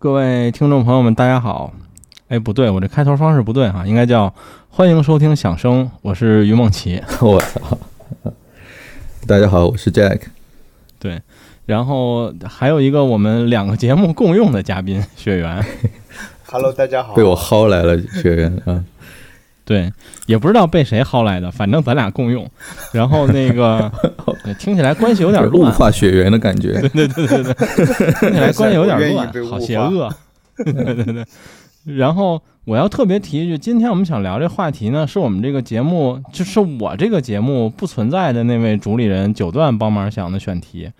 各位听众朋友们，大家好。哎，不对，我这开头方式不对哈，应该叫欢迎收听响声，我是于梦琪。我操！大家好，我是 Jack。对，然后还有一个我们两个节目共用的嘉宾雪原。Hello，大家好。被我薅来了，雪原啊。对，也不知道被谁薅来的，反正咱俩共用。然后那个听起来关系有点物乱，化血缘的感觉。对对对对对，听起来关系有点乱好邪恶。对对对。然后我要特别提一句，今天我们想聊这话题呢，是我们这个节目，就是我这个节目不存在的那位主理人九段帮忙想的选题，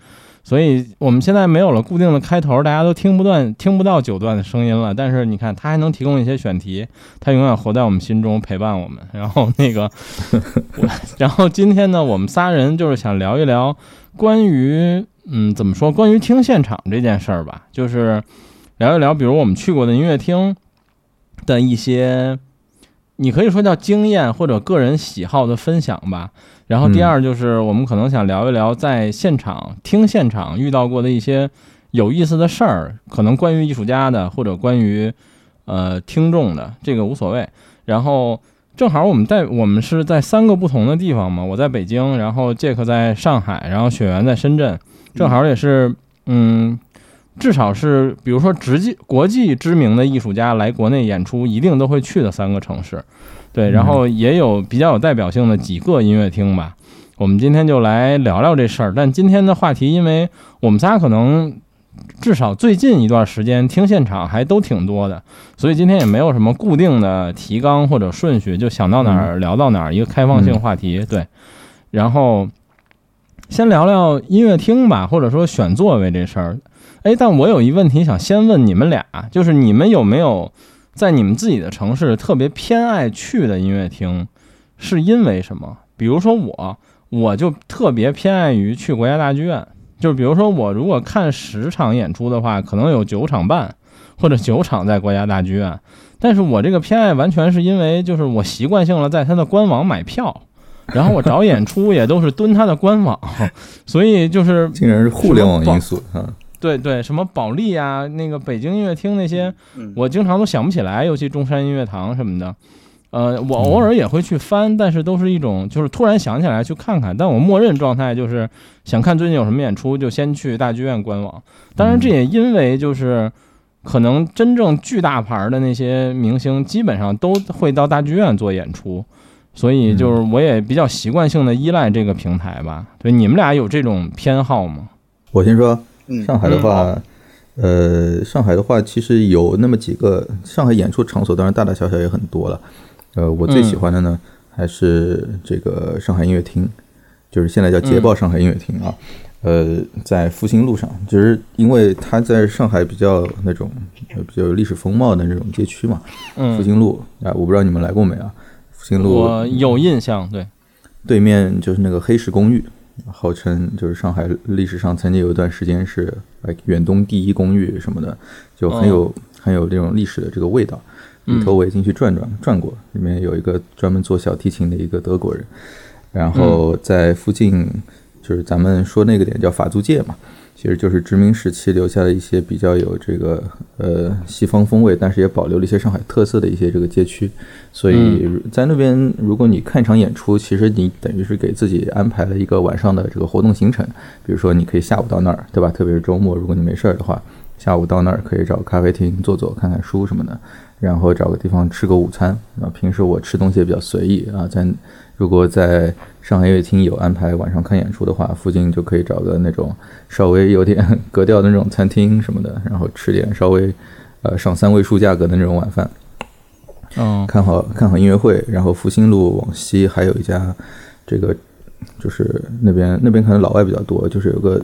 所以我们现在没有了固定的开头，大家都听不断听不到九段的声音了。但是你看，他还能提供一些选题，他永远活在我们心中陪伴我们。然后那个，我 然后今天呢，我们仨人就是想聊一聊关于嗯怎么说，关于听现场这件事儿吧，就是聊一聊，比如我们去过的音乐厅的一些，你可以说叫经验或者个人喜好的分享吧。然后第二就是我们可能想聊一聊在现场听现场遇到过的一些有意思的事儿，可能关于艺术家的或者关于呃听众的，这个无所谓。然后正好我们在我们是在三个不同的地方嘛，我在北京，然后杰克在上海，然后雪原在深圳，正好也是嗯。至少是，比如说直际国际知名的艺术家来国内演出，一定都会去的三个城市，对，然后也有比较有代表性的几个音乐厅吧。我们今天就来聊聊这事儿。但今天的话题，因为我们仨可能至少最近一段时间听现场还都挺多的，所以今天也没有什么固定的提纲或者顺序，就想到哪儿聊到哪儿，一个开放性话题。对，然后先聊聊音乐厅吧，或者说选座位这事儿。哎，但我有一问题想先问你们俩，就是你们有没有在你们自己的城市特别偏爱去的音乐厅，是因为什么？比如说我，我就特别偏爱于去国家大剧院。就是比如说我如果看十场演出的话，可能有九场半或者九场在国家大剧院。但是我这个偏爱完全是因为就是我习惯性了在它的官网买票，然后我找演出也都是蹲它的官网，所以就是竟然是互联网因素啊！对对，什么保利啊，那个北京音乐厅那些，嗯我经常都想不起来，尤其中山音乐堂什么的。呃，我偶尔也会去翻，但是都是一种就是突然想起来去看看。但我默认状态就是想看最近有什么演出，就先去大剧院官网。当然，这也因为就是可能真正巨大牌儿的那些明星，基本上都会到大剧院做演出，所以就是我也比较习惯性的依赖这个平台吧。对，你们俩有这种偏好吗？我先说，嗯，上海的话，呃，上海的话其实有那么几个上海演出场所，当然大大小小也很多了。呃，我最喜欢的呢，还是这个上海音乐厅，就是现在叫捷豹上海音乐厅啊。呃，在复兴路上，就是因为它在上海比较那种呃比较有历史风貌的那种街区嘛。复嗯，兴路啊，我不知道你们来过没啊？复兴路我有印象，对，对面就是那个黑石公寓，号称就是上海历史上曾经有一段时间是呃远东第一公寓什么的，就很有、很有这种历史的这个味道。里头我也进去转转转过，里面有一个专门做小提琴的一个德国人，然后在附近就是咱们说那个点叫法租界嘛，其实就是殖民时期留下的一些比较有这个呃西方风味，但是也保留了一些上海特色的一些这个街区。所以在那边，如果你看一场演出，其实你等于是给自己安排了一个晚上的这个活动行程。比如说，你可以下午到那儿，对吧？特别是周末，如果你没事儿的话，下午到那儿可以找咖啡厅坐坐，看看书什么的，然后找个地方吃个午餐。啊，平时我吃东西也比较随意啊，在如果在上海音乐厅有安排晚上看演出的话，附近就可以找个那种稍微有点 格调的那种餐厅什么的，然后吃点稍微呃上三位数价格的那种晚饭。嗯看好看好音乐会，然后复兴路往西还有一家，这个就是那边那边可能老外比较多，就是有个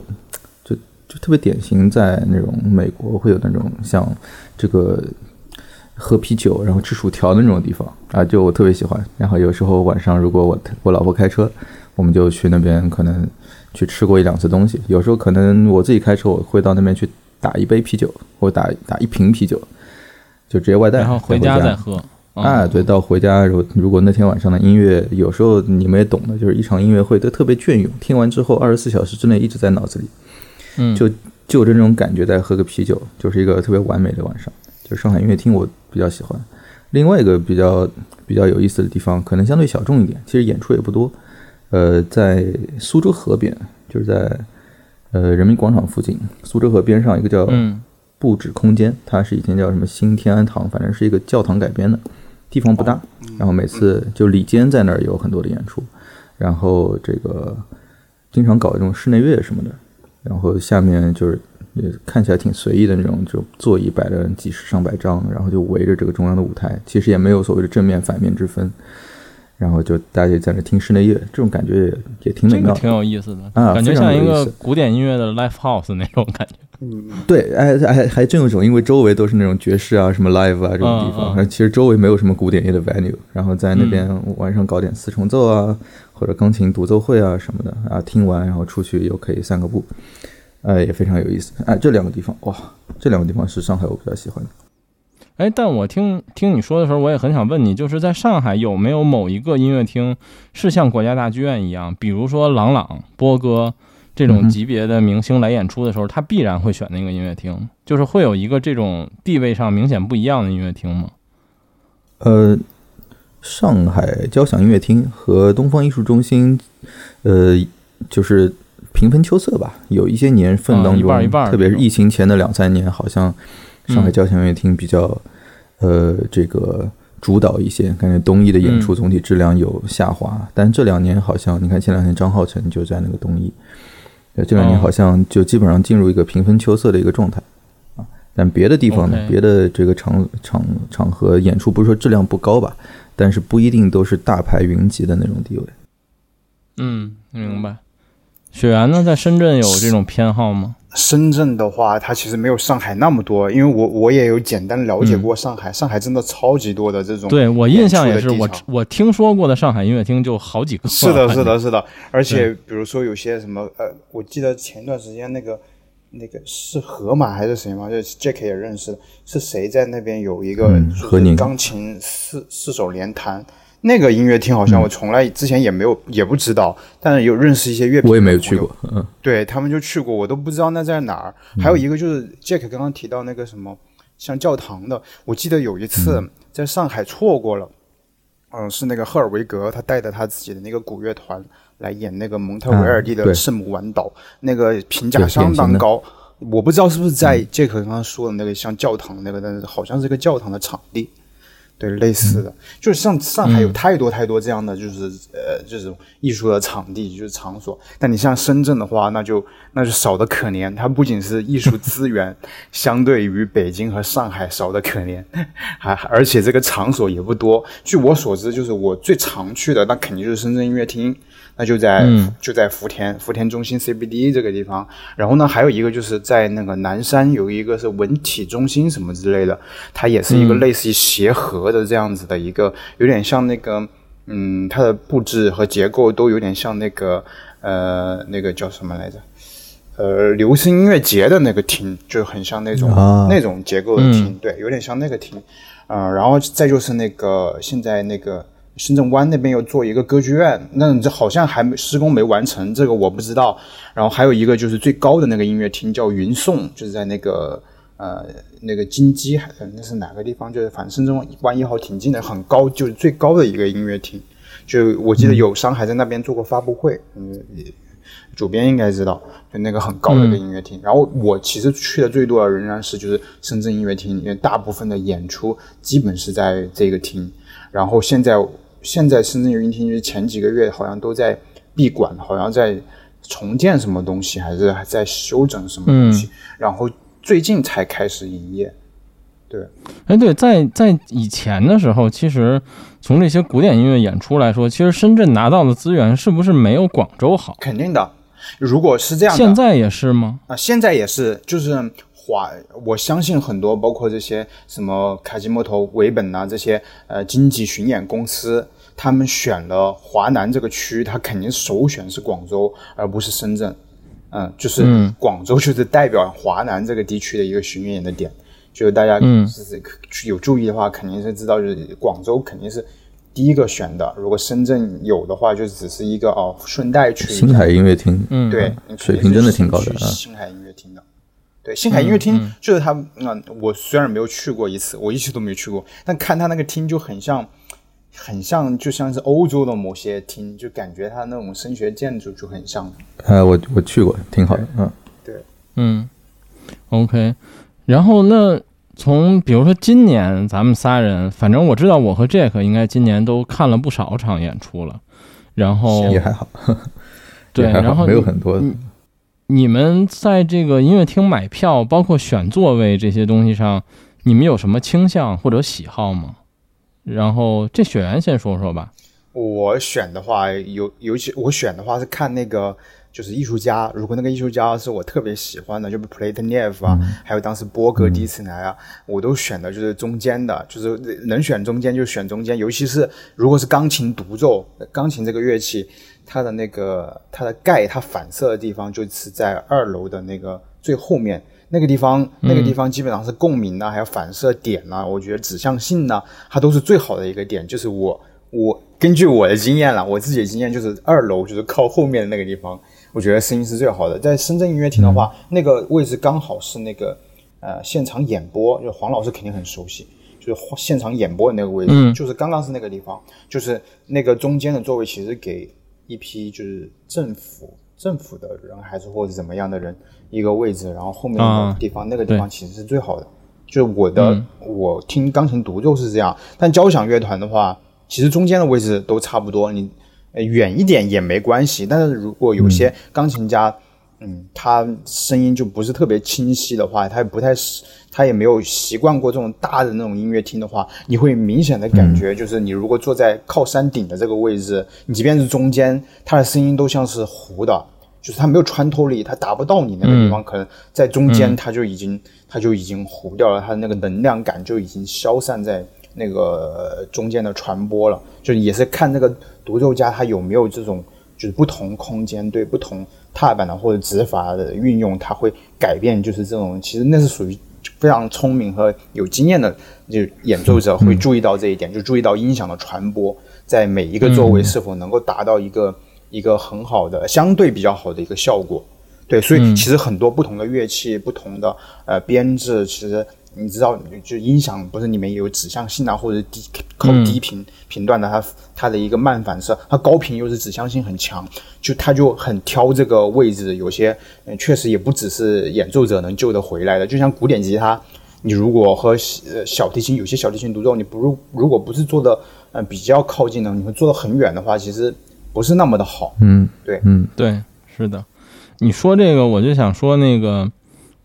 就就特别典型，在那种美国会有那种像这个喝啤酒然后吃薯条的那种地方啊，就我特别喜欢。然后有时候晚上如果我我老婆开车，我们就去那边可能去吃过一两次东西。有时候可能我自己开车，我会到那边去打一杯啤酒，或打打一瓶啤酒，就直接外带，然后回家家再喝。嗯啊，对，到回家如如果那天晚上的音乐，有时候你们也懂的，就是一场音乐会都特别隽永，听完之后二十四小时之内一直在脑子里。嗯，就就着这种感觉再喝个啤酒，就是一个特别完美的晚上。就是上海音乐厅，我比较喜欢。另外一个比较比较有意思的地方，可能相对小众一点，其实演出也不多。呃，在苏州河边，就是在呃人民广场附近，苏州河边上一个叫嗯布置空间，它是以前叫什么新天安堂，反正是一个教堂改编的，地方不大。然后每次就李坚在那儿有很多的演出，然后这个经常搞这种室内乐什么的，然后下面就是也看起来挺随意的那种，就座椅摆了几十上百张，然后就围着这个中央的舞台，其实也没有所谓的正面反面之分，然后就大家就在那听室内乐，这种感觉也也挺美妙。这个挺有意思的，啊感觉像一个古典音乐的 live house 那种感觉。嗯，对，哎，还还真有一种，因为周围都是那种爵士啊、什么 live 啊这种地方，嗯嗯其实周围没有什么古典乐的 venue，然后在那边晚上搞点四重奏啊，或者钢琴独奏会啊什么的啊，听完然后出去又可以散个步，呃，也非常有意思。哎，这两个地方哇，这两个地方是上海我比较喜欢的。哎，但我听听你说的时候，我也很想问你，就是在上海有没有某一个音乐厅是像国家大剧院一样，比如说郎朗、波哥这种级别的明星来演出的时候，他必然会选那个音乐厅，就是会有一个这种地位上明显不一样的音乐厅吗？呃，上海交响音乐厅和东方艺术中心，呃，就是平分秋色吧。有一些年份当中，半一半特别是疫情前的两三年，好像上海嗯交响乐厅比较，呃，这个主导一些。感觉东艺的演出嗯总体质量有下滑，但这两年好像，你看前两天张浩辰就在那个东艺，呃，这两年哦好像就基本上进入一个平分秋色的一个状态。啊，但别的地方呢别的这个场场场合演出，不是说质量不高吧，但是不一定都是大牌云集的那种地位。嗯，明白。雪原呢，在深圳有这种偏好吗？深圳的话，它其实没有上海那么多，因为我我也有简单了解过上海，上海真的超级多的这种。对我印象也是，我我听说过的上海音乐厅就好几个。是的，是的，是的，而且比如说有些什么呃，我记得前段时间那个那个是河马还是谁吗？就是 Jack 也认识的，是谁在那边有一个嗯就是钢琴四四手联弹。那个音乐厅好像我从来之前也没有、也不知道，但是有认识一些乐评，我也没有去过，嗯，对他们就去过，我都不知道那在哪儿。还有一个就是 Jack 刚刚提到那个什么像教堂的，我记得有一次在上海错过了，嗯、是那个赫尔维格他带着他自己的那个古乐团来演那个蒙特维尔蒂的圣母晚岛，那个评价相当高。我不知道是不是在 Jack 刚刚说的那个像教堂那个，但是好像是个教堂的场地。对，类似的，就是像上海有太多太多这样的，就是、呃，这种艺术的场地，就是场所。但你像深圳的话，那就那就少的可怜。它不仅是艺术资源，相对于北京和上海少的可怜，还而且这个场所也不多。据我所知，就是我最常去的，那肯定就是深圳音乐厅，那就在、嗯就在福田福田中心 CBD 这个地方。然后呢，还有一个就是在那个南山有一个是文体中心什么之类的，它也是一个类似于协和的这样子的一个，有点像那个，嗯，它的布置和结构都有点像那个，呃，那个叫什么来着？呃，流行音乐节的那个厅，就很像那种、啊那种结构的厅，对，有点像那个厅。呃，然后再就是那个现在那个深圳湾那边又做一个歌剧院，那这好像还没施工没完成，这个我不知道。然后还有一个就是最高的那个音乐厅叫云颂，就是在那个呃那个金鸡还那是哪个地方？就是反正深圳湾一号挺近的，很高，就是最高的一个音乐厅。就我记得有商还在那边做过发布会，嗯，主编应该知道，就那个很高的一个音乐厅。然后我其实去的最多的仍然是就是深圳音乐厅，因为大部分的演出基本是在这个厅。然后现在现在深圳音乐厅就是前几个月好像都在闭馆，好像在重建什么东西，还是还在修整什么东西，然后最近才开始营业。对，哎，对，在在以前的时候，其实从这些古典音乐演出来说，其实深圳拿到的资源是不是没有广州好？肯定的。如果是这样的，现在也是吗？啊，现在也是，就是华，我相信很多，包括这些什么卡基莫头、维本呐、这些呃经济巡演公司，他们选了华南这个区，他肯定首选是广州，而不是深圳。嗯，就是嗯广州就是代表华南这个地区的一个巡演的点，就是大家有注意的话，肯定是知道，就是广州肯定是第一个选的。如果深圳有的话，就只是一个哦顺带去星海音乐厅，嗯，对，水平真的挺高的星海音乐厅的。对，星海音乐厅嗯就是他，嗯，我虽然没有去过一次，我一直都没去过，但看他那个厅就很像，很像，就像是欧洲的某些厅，就感觉它那种声学建筑就很像。呃，我我去过，挺好的，嗯。对嗯，OK。然后那从比如说今年咱们仨人，反正我知道我和 Jack 应该今年都看了不少场演出了。然后 也还好，对，然后你没有很多。你你们在这个音乐厅买票，包括选座位这些东西上，你们有什么倾向或者喜好吗？然后这雪原先说说吧。我选的话，尤尤其我选的话是看那个就是艺术家，如果那个艺术家是我特别喜欢的，就比 Platonev 啊，还有当时波格第一次来啊，我都选的就是中间的，就是能选中间就选中间，尤其是如果是钢琴独奏，钢琴这个乐器，它的那个它的盖它反射的地方就是在二楼的那个最后面。那个地方，那个地方基本上是共鸣啊，还有反射点呐、我觉得指向性呢、它都是最好的一个点。就是我，我根据我的经验了，我自己的经验就是二楼就是靠后面的那个地方，我觉得声音是最好的。在深圳音乐厅的话，那个位置刚好是那个呃现场演播，就黄老师肯定很熟悉，就是现场演播的那个位置，嗯就是刚刚是那个地方，就是那个中间的座位其实给一批就是政府政府的人还是或者怎么样的人一个位置，然后后面啊的地方、那个地方其实是最好的。就是我的、嗯我听钢琴独奏是这样，但交响乐团的话，其实中间的位置都差不多，你呃远一点也没关系。但是如果有些钢琴家，嗯，他声音就不是特别清晰的话，他也不太习，他也没有习惯过这种大的那种音乐厅的话，你会明显的感觉，就是你如果坐在靠山顶的这个位置，你即便是中间，它的声音都像是糊的，就是它没有穿透力，它达不到你那个地方，可能在中间它就已经它就已经糊掉了，它的那个能量感就已经消散在那个呃中间的传播了。就也是看那个独奏家他有没有这种就是不同空间对不同踏板的或者指法的运用，它会改变就是这种，其实那是属于非常聪明和有经验的就演奏者会注意到这一点，就注意到音响的传播在每一个座位是否能够达到一个、一个很好的相对比较好的一个效果。对，所以嗯其实很多不同的乐器、不同的呃编制，其实你知道，就音响不是里面有指向性啊，或者低靠嗯低频频段的，它它的一个慢反射，它高频又是指向性很强，就它就很挑这个位置，有些嗯确实也不只是演奏者能救得回来的，就像古典吉他。你如果和呃小提琴有些小提琴独奏，你不如如果不是做的呃比较靠近的，你会做的很远的话，其实不是那么的好。嗯，对嗯对，是的。你说这个，我就想说那个，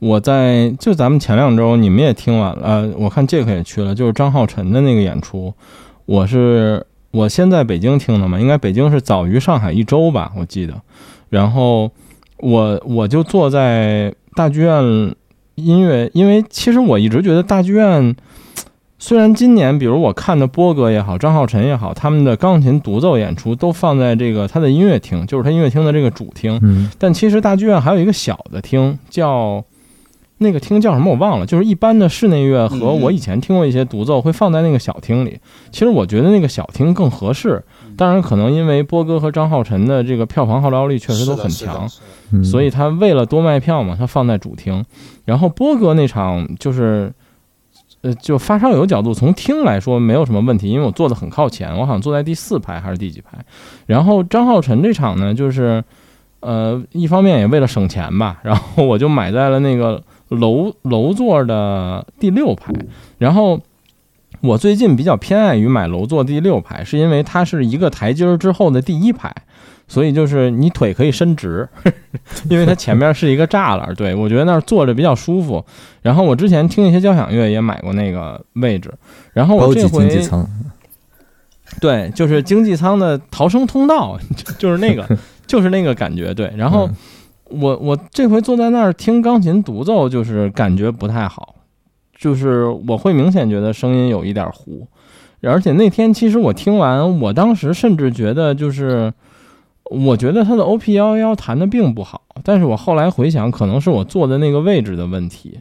我在就咱们前两周你们也听完了，我看 Jack 也去了，就是张浩晨的那个演出。我是我先在北京听的嘛，应该北京是早于上海一周吧，我记得。然后我我就坐在大剧院音乐，因为其实我一直觉得大剧院。虽然今年，比如我看的波哥也好，张浩晨也好，他们的钢琴独奏演出都放在这个他的音乐厅，就是他音乐厅的这个主厅。嗯但其实大剧院还有一个小的厅，叫那个厅叫什么我忘了，就是一般的室内乐和嗯我以前听过一些独奏会放在那个小厅里。其实我觉得那个小厅更合适，当然可能因为波哥和张浩晨的这个票房号召力确实都很强，，所以他为了多卖票嘛，他放在主厅。然后波哥那场就是，呃，就发烧友角度从厅来说没有什么问题，因为我坐的很靠前，我好像坐在第四排还是第几排。然后张浩晨这场呢，就是，呃，一方面也为了省钱吧，然后我就买在了那个楼楼座的第六排。然后我最近比较偏爱于买楼座第六排，是因为它是一个台阶儿之后的第一排。所以就是你腿可以伸直，因为它前面是一个栅栏，对我觉得那儿坐着比较舒服。然后我之前听一些交响乐也买过那个位置，然后我这回经济舱，对，就是经济舱的逃生通道，就就是那个，就是那个感觉。对，然后我我这回坐在那儿听钢琴独奏，就是感觉不太好，就是我会明显觉得声音有一点糊。而且那天其实我听完，我当时甚至觉得就是，我觉得他的 OP 幺幺弹的并不好，但是我后来回想，可能是我坐的那个位置的问题。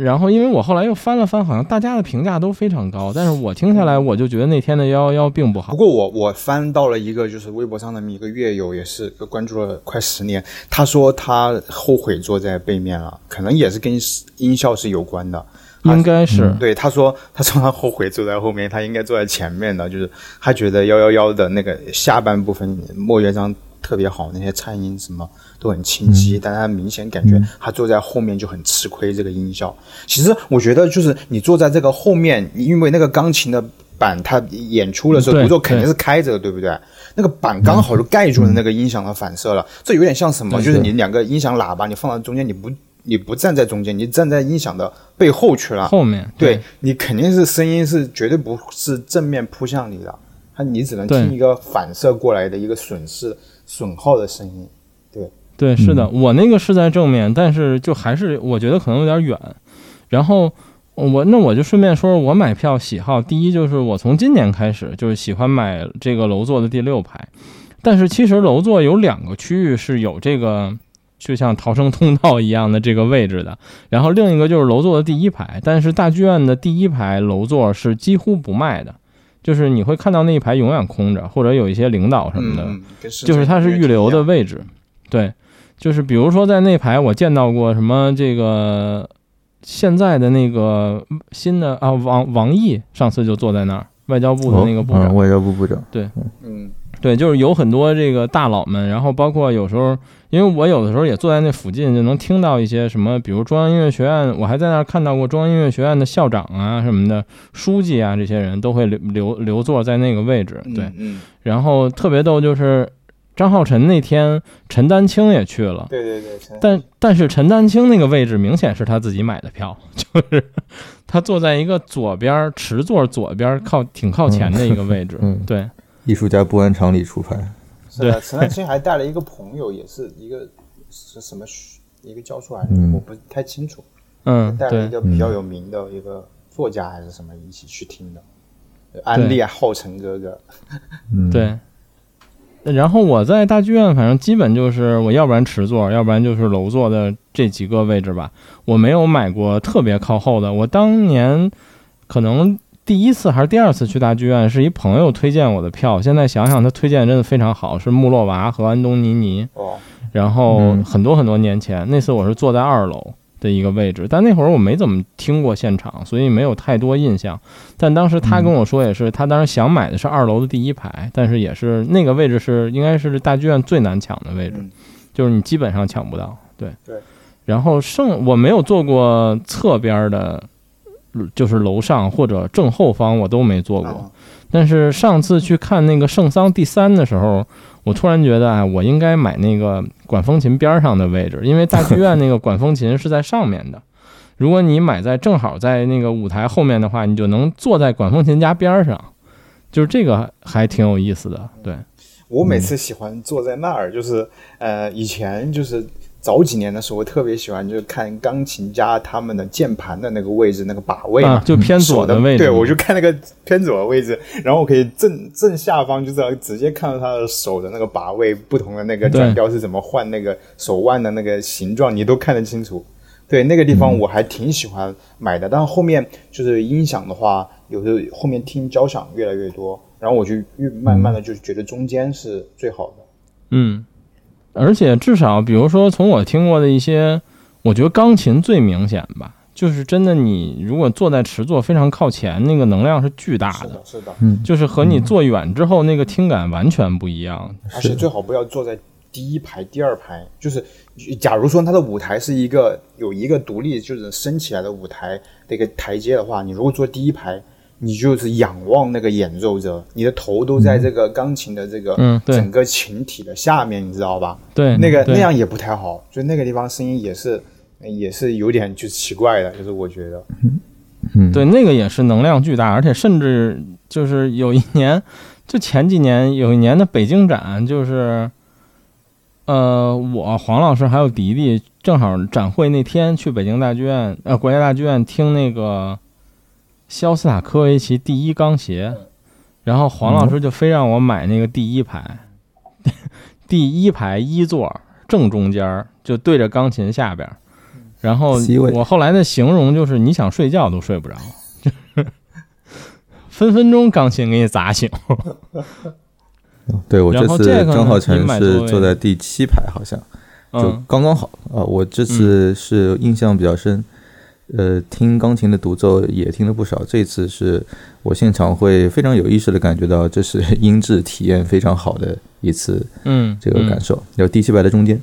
然后因为我后来又翻了翻，好像大家的评价都非常高，但是我听下来我就觉得那天的幺幺幺并不好不。过我我翻到了一个就是微博上的一个乐友，也是关注了快十年，他说他后悔坐在背面了，可能也是跟音效是有关的。应该是，对，他说他说他后悔坐在后面，他应该坐在前面的，就是他觉得幺幺幺的那个下半部分莫乐章特别好，那些颤音什么都很清晰，但他明显感觉他坐在后面就很吃亏这个音效。其实我觉得就是你坐在这个后面，因为那个钢琴的板它演出的时候对独奏肯定是开着的，对不对？那个板刚好就盖住了那个音响的反射了，这有点像什么？就是你两个音响喇叭你放到中间，你不你不站在中间，你站在音响的背后去了。后面对你肯定是声音是绝对不是正面扑向你的，它你只能听一个反射过来的一个损失损耗的声音。对对，是的，嗯我那个是在正面，但是就还是我觉得可能有点远。然后我那我就顺便说说我买票喜好，第一就是我从今年开始就是喜欢买这个楼座的第六排，但是其实楼座有两个区域是有这个。就像逃生通道一样的这个位置的，然后另一个就是楼座的第一排，但是大剧院的第一排楼座是几乎不卖的，就是你会看到那一排永远空着，或者有一些领导什么的，嗯，就是它是预留的位置，对，就是比如说在那排我见到过什么这个现在的那个新的啊王王毅上次就坐在那儿，外交部的那个部长，哦嗯外交部部长，对。嗯对，就是有很多这个大佬们，然后包括有时候，因为我有的时候也坐在那附近，就能听到一些什么，比如中央音乐学院，我还在那儿看到过中央音乐学院的校长啊什么的，书记啊这些人都会留留留座在那个位置，对，嗯嗯，然后特别逗就是张浩晨那天陈丹青也去了。对对对，陈但但是陈丹青那个位置明显是他自己买的票，就是他坐在一个左边儿持座左边儿靠挺靠前的一个位置。嗯对，艺术家不按常理出牌，是的，陈丹青还带了一个朋友，也是一个是什么学一个教授还是嗯我不太清楚，嗯，带了一，个比较有名的一个作家还是什么一起去听的，安利啊浩辰哥哥，嗯，，对。然后我在大剧院，反正基本就是我要不然池座，要不然就是楼座的这几个位置吧。我没有买过特别靠后的。我当年可能第一次还是第二次去大剧院，是一朋友推荐我的票。现在想想，他推荐真的非常好，是穆洛娃和安东尼尼。哦，然后嗯很多很多年前，那次我是坐在二楼的一个位置，但那会儿我没怎么听过现场，所以没有太多印象。但当时他跟我说，也是他当时想买的是二楼的第一排，但是也是那个位置是应该是大剧院最难抢的位置，嗯就是你基本上抢不到。对对。然后剩我没有坐过侧边的，就是楼上或者正后方我都没坐过。啊但是上次去看那个圣桑第三的时候，我突然觉得，啊，我应该买那个管风琴边上的位置，因为大剧院那个管风琴是在上面的。如果你买在正好在那个舞台后面的话，你就能坐在管风琴家边上，就是这个还挺有意思的。对，我每次喜欢坐在那儿，就是呃，以前就是早几年的时候，我特别喜欢就是看钢琴家他们的键盘的那个位置，那个把位嘛，啊，就偏左的位置。对，我就看那个偏左的位置，然后我可以正正下方就知道直接看到他的手的那个把位，不同的那个转调是怎么换那个手腕的那个形状，你都看得清楚。对，那个地方我还挺喜欢买的，但是后面就是音响的话，有时候后面听交响越来越多，然后我就越慢慢的就觉得中间是最好的。嗯，而且至少比如说从我听过的一些，我觉得钢琴最明显吧，就是真的你如果坐在持座非常靠前，那个能量是巨大的。是的，是的，嗯，就是和你坐远之后那个听感完全不一样。而且最好不要坐在第一排、第二排。就是假如说它的舞台是一个有一个独立就是升起来的舞台的一个台阶的话，你如果坐第一排，你就是仰望那个演奏者，你的头都在这个钢琴的这个嗯对。整个琴体的下面，你知道吧？对，对那个那样也不太好，就那个地方声音也是也是有点就奇怪的，就是我觉得，嗯，对那个也是能量巨大，而且甚至就是有一年，就前几年有一年的北京展，就是呃我黄老师还有迪迪正好展会那天去北京大剧院呃国家大剧院听那个肖斯塔科维奇第一钢协，然后黄老师就非让我买那个第一排，第一排一座正中间儿就对着钢琴下边儿，然后我后来的形容就是，你想睡觉都睡不着，就 是分分钟钢琴给你砸醒。对我这次张浩成你买座位是坐在第七排，好像。就嗯。刚刚好。啊。我这次是印象比较深，呃，听钢琴的独奏也听了不少。这次是我现场会非常有意识的感觉到，这是音质体验非常好的一次嗯，这个感受。有第七排的中间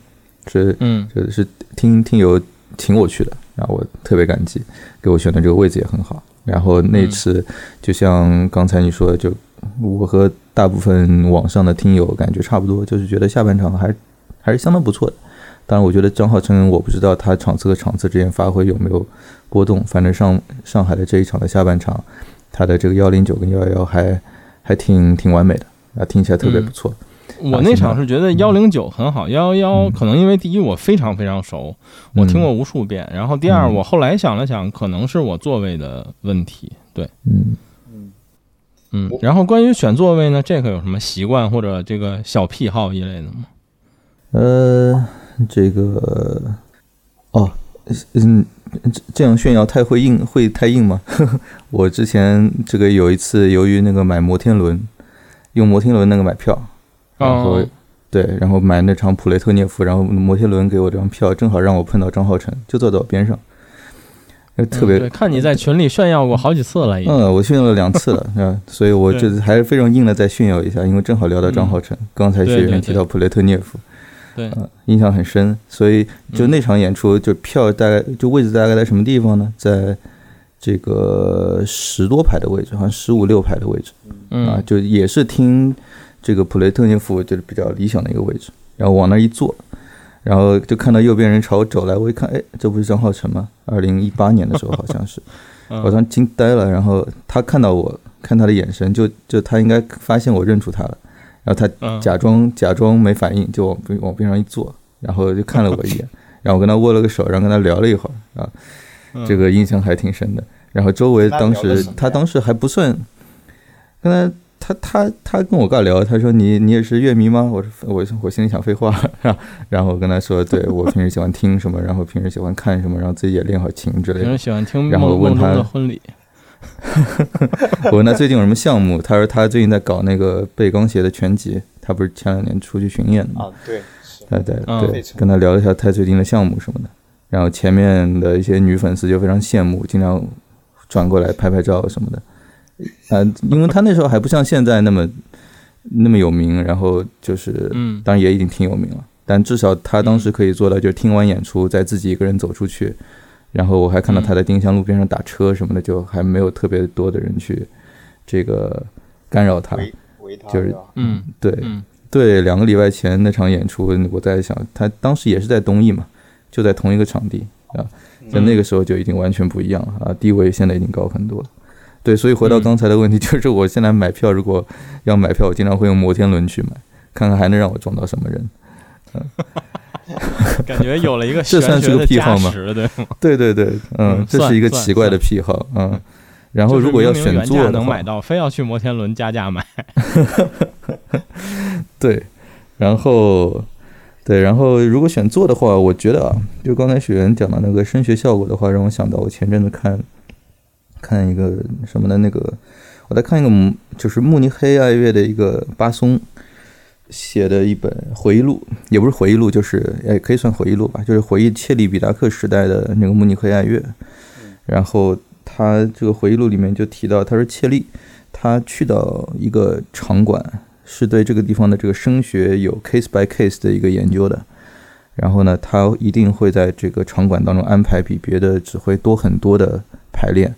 是嗯就是听听友请我去的，然后我特别感激，给我选的这个位置也很好。然后那次就像刚才你说的，就我和大部分网上的听友感觉差不多，就是觉得下半场还还是相当不错的。当然，我觉得张浩成，我不知道他场次和场次之间发挥有没有波动，反正上上海的这一场的下半场，他的这个幺零九跟幺幺幺还还挺挺完美的啊，听起来特别不错。我那场是觉得幺零九很好，幺幺幺可能因为第一我非常非常熟，我听过无数遍，然后第二嗯。我后来想了想，可能是我座位的问题，对，嗯，嗯，然后关于选座位呢，这个有什么习惯或者这个小癖好一类的吗？呃，这个哦，嗯，这这样炫耀太会硬会太硬吗？我之前这个有一次，由于那个买摩天轮，用摩天轮那个买票，然后、哦对，然后买那场普雷特涅夫，然后摩天轮给我这张票，正好让我碰到张浩辰，就坐在我边上，呃特别看你在群里炫耀过好几次了。嗯，我炫耀了两次了，啊，所以我对这次还是非常硬的再炫耀一下，因为正好聊到张浩辰，刚才学员提到普雷特涅夫，对，嗯，印象很深，所以就嗯。那场演出，就票大概就位置大概在什么地方呢？在这个十多排的位置，好像十五六排的位置啊嗯，就也是听这个普雷特涅夫就是比较理想的一个位置，然后往那儿一坐，然后就看到右边人朝我走来，我一看，哎，这不是张浩辰吗？二零一八年的时候好像是，嗯。我当时惊呆了，然后他看到我，看他的眼神，就就他应该发现我认出他了，然后他嗯假装假装没反应，就往边往边上一坐，然后就看了我一眼，然后我跟他握了个手，然后跟他聊了一会儿啊，嗯这个印象还挺深的。然后周围当时他当时还不算，跟他他他他跟我尬聊，他说你你也是乐迷吗？我说我我心里想废话，然后然后我跟他说，对 我平时喜欢听什么，然后平时喜欢看什么，然后自己也练好琴之类的平时。喜欢听然后问他的婚礼，我问他最近有什么项目，他说他最近在搞那个背钢协的全集，他不是前两年出去巡演的吗？啊，对，是。对对跟他聊了一下他最近的项目什么的，然后前面的一些女粉丝就非常羡慕，经常转过来拍拍照什么的。呃，因为他那时候还不像现在那么那么有名，然后就是，嗯。当然也已经挺有名了，但至少他当时可以做到，就是听完演出再自己一个人走出去，然后我还看到他在丁香路边上打车什么的，就还没有特别多的人去这个干扰他。就是嗯对，嗯对，两个礼拜前那场演出，我在想，他当时也是在东艺嘛，就在同一个场地啊，在那个时候就已经完全不一样了啊，地位现在已经高很多了。对，所以回到嗯刚才的问题，就是我现在买票，如果要买票，我经常会用摩天轮去买，看看还能让我撞到什么人。感觉有了一个 这算是个癖好吗，对？对对对，嗯嗯，这是一个奇怪的癖好，嗯。然后如果要选座能买，到，非要去摩天轮加价买，对，然后对，然后如果选座的话，我觉得啊，就刚才雪原讲的那个声学效果的话，让我想到我前阵子看看一个什么的那个，我在看一个就是慕尼黑爱乐的一个巴松写的一本回忆录，也不是回忆录，就是也可以算回忆录吧，就是回忆切利比达克时代的那个慕尼黑爱乐。然后他这个回忆录里面就提到，他说切利他去到一个场馆，是对这个地方的这个声学有 case by case 的一个研究的。然后呢，他一定会在这个场馆当中安排比别的指挥多很多的排练，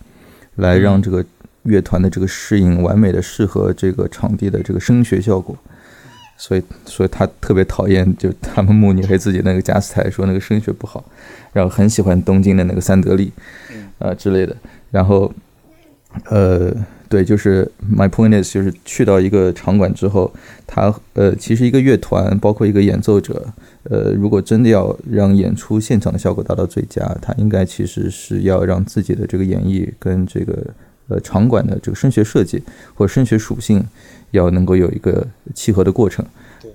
来让这个乐团的这个适应完美的适合这个场地的这个声学效果。所以，所以他特别讨厌就他们慕尼黑自己那个加斯泰说那个声学不好，然后很喜欢东京的那个三得利，啊、之类的。然后，呃，对，就是 my point is，就是去到一个场馆之后，他呃，其实一个乐团包括一个演奏者，呃，如果真的要让演出现场的效果达到最佳，他应该其实是要让自己的这个演绎跟这个呃场馆的这个声学设计或者声学属性要能够有一个契合的过程。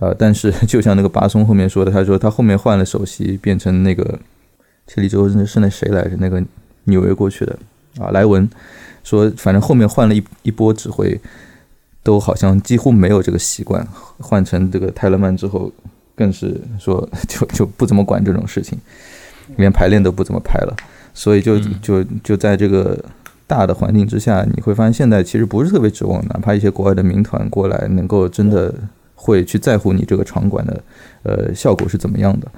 呃，但是就像那个巴松后面说的，他说他后面换了首席，变成那个切里之后是那谁来着？那个纽约过去的啊，莱文说，反正后面换了一一波指挥，都好像几乎没有这个习惯。换成这个泰勒曼之后，更是说 就就不怎么管这种事情，连排练都不怎么排了。所以就就就在这个大的环境之下，你会发现现在其实不是特别指望，哪怕一些国外的民团过来，能够真的会去在乎你这个场馆的呃效果是怎么样的，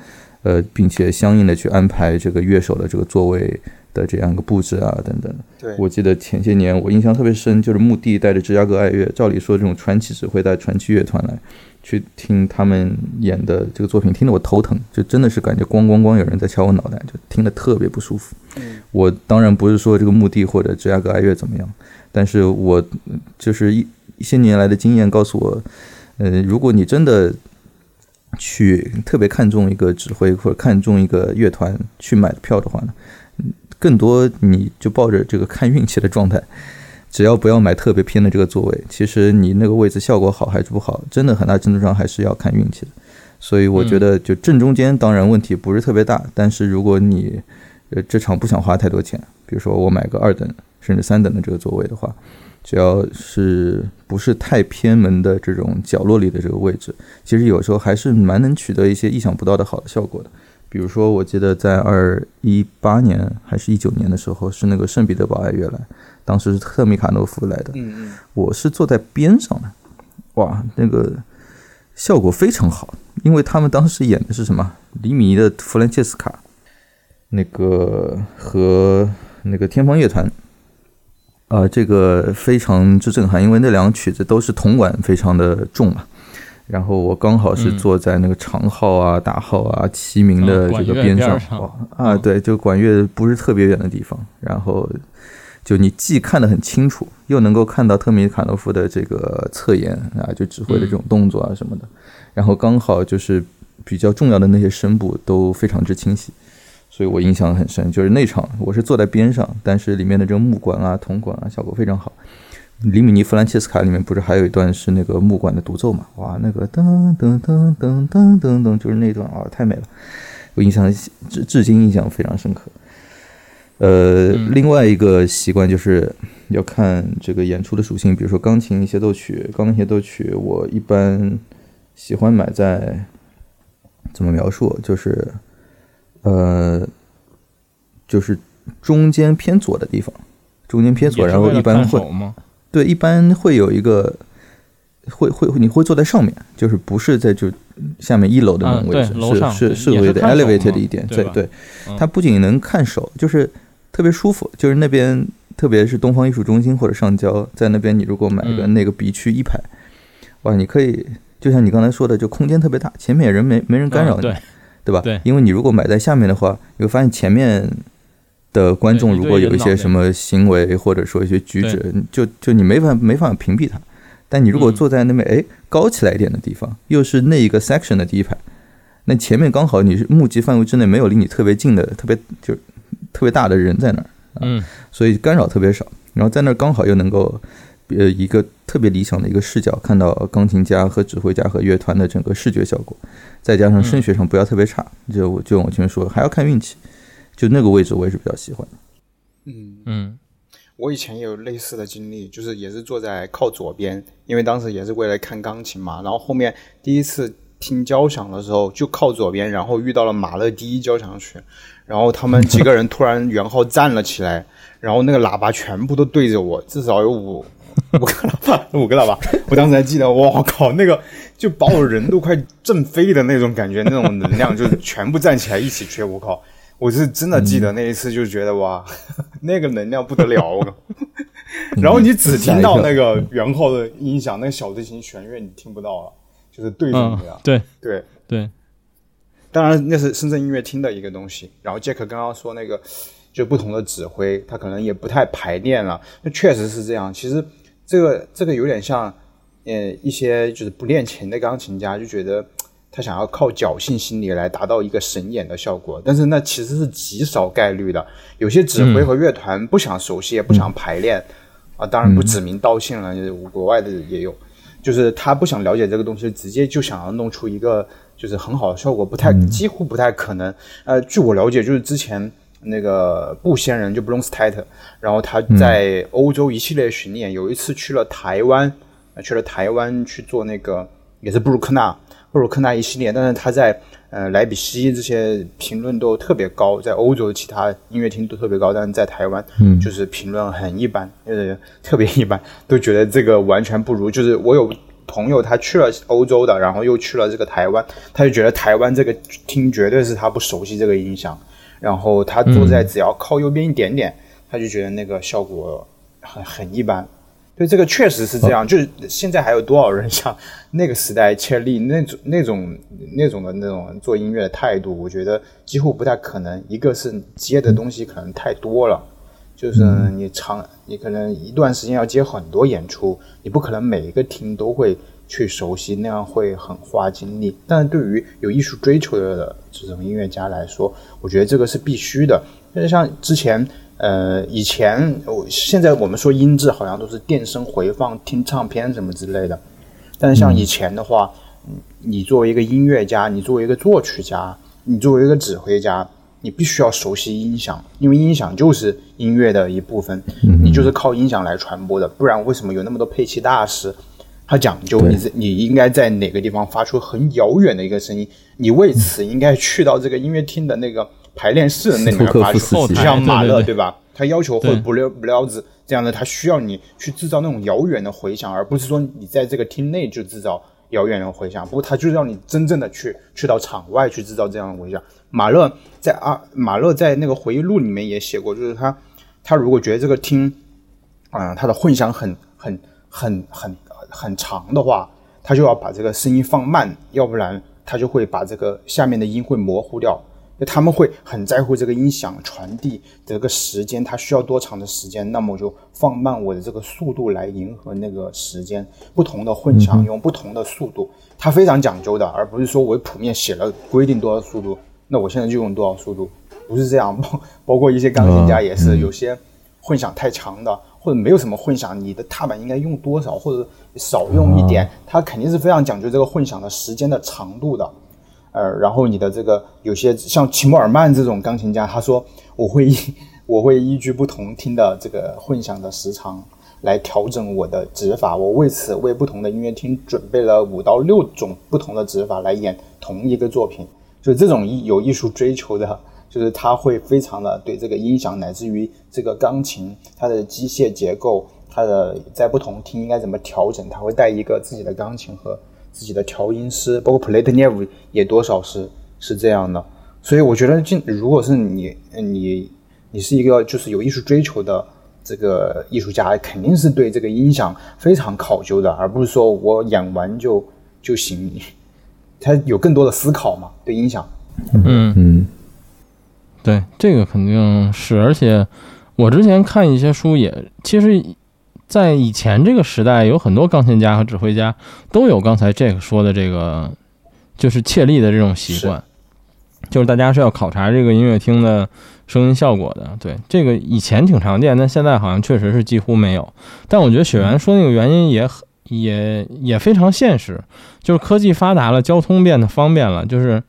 呃，并且相应的去安排这个乐手的这个座位的这样一个布置啊等等。对，我记得前些年我印象特别深，就是墓地带着芝加哥爱乐，照理说这种传奇只会带传奇乐团来。去听他们演的这个作品，听得我头疼，就真的是感觉咣咣咣有人在敲我脑袋，就听得特别不舒服。我当然不是说这个墓地或者芝加哥爱乐怎么样，但是我就是一一些年来的经验告诉我，呃，如果你真的去特别看重一个指挥或者看重一个乐团去买票的话呢，更多你就抱着这个看运气的状态。只要不要买特别偏的这个座位，其实你那个位置效果好还是不好，真的很大程度上还是要看运气的。所以我觉得就正中间，当然问题不是特别大。但是如果你呃这场不想花太多钱，比如说我买个二等甚至三等的这个座位的话，只要是不是太偏门的这种角落里的这个位置，其实有时候还是蛮能取得一些意想不到的好的效果的。比如说，我记得在二一八年还是一九年的时候，是那个圣彼得堡爱乐来。当时是特米卡诺夫来的，嗯嗯，我是坐在边上的，哇，那个效果非常好，因为他们当时演的是什么？黎米的弗兰切斯卡，那个和那个天方乐团，呃，这个非常之震撼，因为那两个曲子都是铜管非常的重嘛。然后我刚好是坐在那个长号啊、大号啊齐名的这个边上，哇啊，对，就管乐不是特别远的地方，然后。就你既看得很清楚，又能够看到特米卡诺夫的这个侧颜啊，就指挥的这种动作啊什么的，然后刚好就是比较重要的那些声部都非常之清晰，所以我印象很深。就是那场我是坐在边上，但是里面的这个木管啊、铜管啊效果非常好。里米尼弗兰切斯卡里面不是还有一段是那个木管的独奏嘛？哇，那个噔噔噔噔噔噔噔，就是那段啊，太美了，我印象至至今印象非常深刻。呃，另外一个习惯就是要看这个演出的属性，比如说钢琴协奏曲，钢琴协奏曲我一般喜欢买在怎么描述，就是呃，就是中间偏左的地方，中间偏左，然后一般会对，一般会有一个会会你会坐在上面，就是不是在就下面一楼的那种位置，是是是为的 elevated 的一点，对对，它不仅能看手，就是。特别舒服，就是那边，特别是东方艺术中心或者上交，在那边，你如果买个那个 B 区一排，哇，你可以就像你刚才说的，就空间特别大，前面人没没人干扰你，对对吧？对，因为你如果买在下面的话，你会发现前面的观众如果有一些什么行为或者说一些举止，就就你没法没法屏蔽他。但你如果坐在那边，哎，高起来一点的地方，又是那一个 section 的第一排，那前面刚好你是目击范围之内没有离你特别近的，特别就。特别大的人在那儿，嗯，所以干扰特别少。然后在那儿刚好又能够，呃，一个特别理想的一个视角，看到钢琴家和指挥家和乐团的整个视觉效果，再加上声学上不要特别差。就我就往前面说，还要看运气。就那个位置我也是比较喜欢的。嗯嗯，我以前也有类似的经历，就是也是坐在靠左边，因为当时也是为了看钢琴嘛。然后后面第一次听交响的时候，就靠左边，然后遇到了马勒第一交响曲。然后他们几个人突然圆号站了起来，然后那个喇叭全部都对着我，至少有五 五个喇叭，五个喇叭。我当时还记得，我靠，那个就把我人都快震飞的那种感觉，那种能量就全部站起来一起吹。我靠，我是真的记得那一次，就觉得哇，那个能量不得了。然后你只听到那个圆号的音响，那个小提琴弦乐你听不到了，就是对着你啊。对对对。当然，那是深圳音乐厅的一个东西。然后杰克刚刚说那个，就不同的指挥，他可能也不太排练了。那确实是这样。其实这个这个有点像，呃，一些就是不练琴的钢琴家就觉得他想要靠侥幸心理来达到一个神演的效果，但是那其实是极少概率的。有些指挥和乐团不想熟悉，也不想排练啊。当然不指名道姓了，就是国外的也有，就是他不想了解这个东西，直接就想要弄出一个。就是很好的效果，不太几乎不太可能。呃，据我了解，就是之前那个布仙人就 b l o n s t a t 然后他在欧洲一系列巡演，有一次去了台湾，去了台湾去做那个也是布鲁克纳布鲁克纳一系列，但是他在呃莱比锡这些评论都特别高，在欧洲其他音乐厅都特别高，但是在台湾就是评论很一般，呃特别一般，都觉得这个完全不如。就是我有。朋友他去了欧洲的，然后又去了这个台湾，他就觉得台湾这个听绝对是他不熟悉这个音响，然后他坐在只要靠右边一点点，他就觉得那个效果很很一般。对，这个确实是这样。就是现在还有多少人像那个时代切利那种那种那种的那种做音乐的态度？我觉得几乎不太可能。一个是接的东西可能太多了。就是你长，你可能一段时间要接很多演出，你不可能每一个厅都会去熟悉，那样会很花精力。但是对于有艺术追求的这种音乐家来说，我觉得这个是必须的。就是像之前，呃，以前，我现在我们说音质好像都是电声回放、听唱片什么之类的。但是像以前的话，你作为一个音乐家，你作为一个作曲家，你作为一个指挥家。你必须要熟悉音响，因为音响就是音乐的一部分，你就是靠音响来传播的。不然为什么有那么多配器大师？他讲究你你应该在哪个地方发出很遥远的一个声音，你为此应该去到这个音乐厅的那个排练室的那里面发出，就像马勒对吧？他要求会不溜不溜子这样的，他需要你去制造那种遥远的回响，而不是说你在这个厅内就制造遥远的回响。不过它就让你真正的去去到场外去制造这样的回响。马勒在啊，马勒在那个回忆录里面也写过，就是他，他如果觉得这个厅，啊，他的混响很很很很很长的话，他就要把这个声音放慢，要不然他就会把这个下面的音会模糊掉。他们会很在乎这个音响传递这个时间，它需要多长的时间，那么我就放慢我的这个速度来迎合那个时间。不同的混响用不同的速度，它非常讲究的，而不是说我谱面写了规定多少速度。那我现在就用多少速度？不是这样，包包括一些钢琴家也是，有些混响太强的，或者没有什么混响，你的踏板应该用多少，或者少用一点，它肯定是非常讲究这个混响的时间的长度的。呃，然后你的这个有些像齐默尔曼这种钢琴家，他说我会依我会依据不同听的这个混响的时长来调整我的指法，我为此为不同的音乐厅准备了五到六种不同的指法来演同一个作品。就这种艺有艺术追求的，就是他会非常的对这个音响，乃至于这个钢琴它的机械结构，它的在不同厅应该怎么调整，他会带一个自己的钢琴和自己的调音师，包括普雷特涅夫也多少是是这样的。所以我觉得，进如果是你你你是一个就是有艺术追求的这个艺术家，肯定是对这个音响非常考究的，而不是说我演完就就行。他有更多的思考嘛？对音响，嗯嗯，对，这个肯定是。而且我之前看一些书，也其实，在以前这个时代，有很多钢琴家和指挥家都有刚才这个说的这个，就是切力的这种习惯，就是大家是要考察这个音乐厅的声音效果的。对，这个以前挺常见，但现在好像确实是几乎没有。但我觉得雪原说那个原因也很。也也非常现实，就是科技发达了，交通变得方便了，就是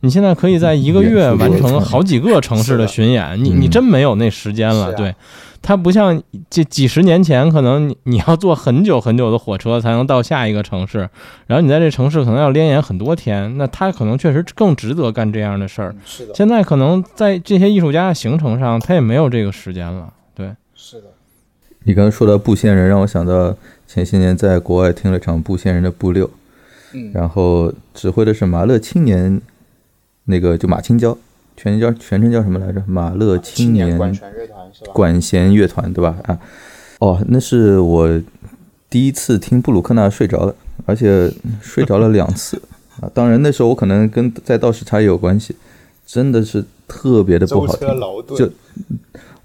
你现在可以在一个月完成好几个城市的巡演，你你真没有那时间了。对，它不像这几十年前，可能你你要坐很久很久的火车才能到下一个城市，然后你在这城市可能要连演很多天，那他可能确实更值得干这样的事儿。是的，现在可能在这些艺术家的行程上，他也没有这个时间了。对，是的。你刚刚说到布线人，让我想到。前些年在国外听了场布线人的布六，嗯，然后指挥的是马勒青年，那个就马青椒，全叫全称叫什么来着？马勒青年管弦乐团是吧？管弦乐团对吧？啊，哦，那是我第一次听布鲁克纳睡着了，而且睡着了两次啊。当然那时候我可能跟在倒时差也有关系，真的是特别的不好听，就。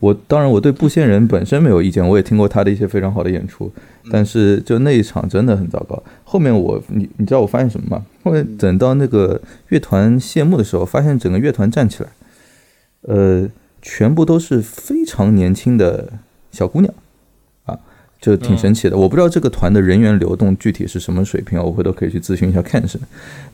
我当然，我对布线人本身没有意见，我也听过他的一些非常好的演出，但是就那一场真的很糟糕。后面我，你你知道我发现什么吗？后面等到那个乐团谢幕的时候，发现整个乐团站起来，呃，全部都是非常年轻的小姑娘，啊，就挺神奇的。我不知道这个团的人员流动具体是什么水平，我回头可以去咨询一下看是。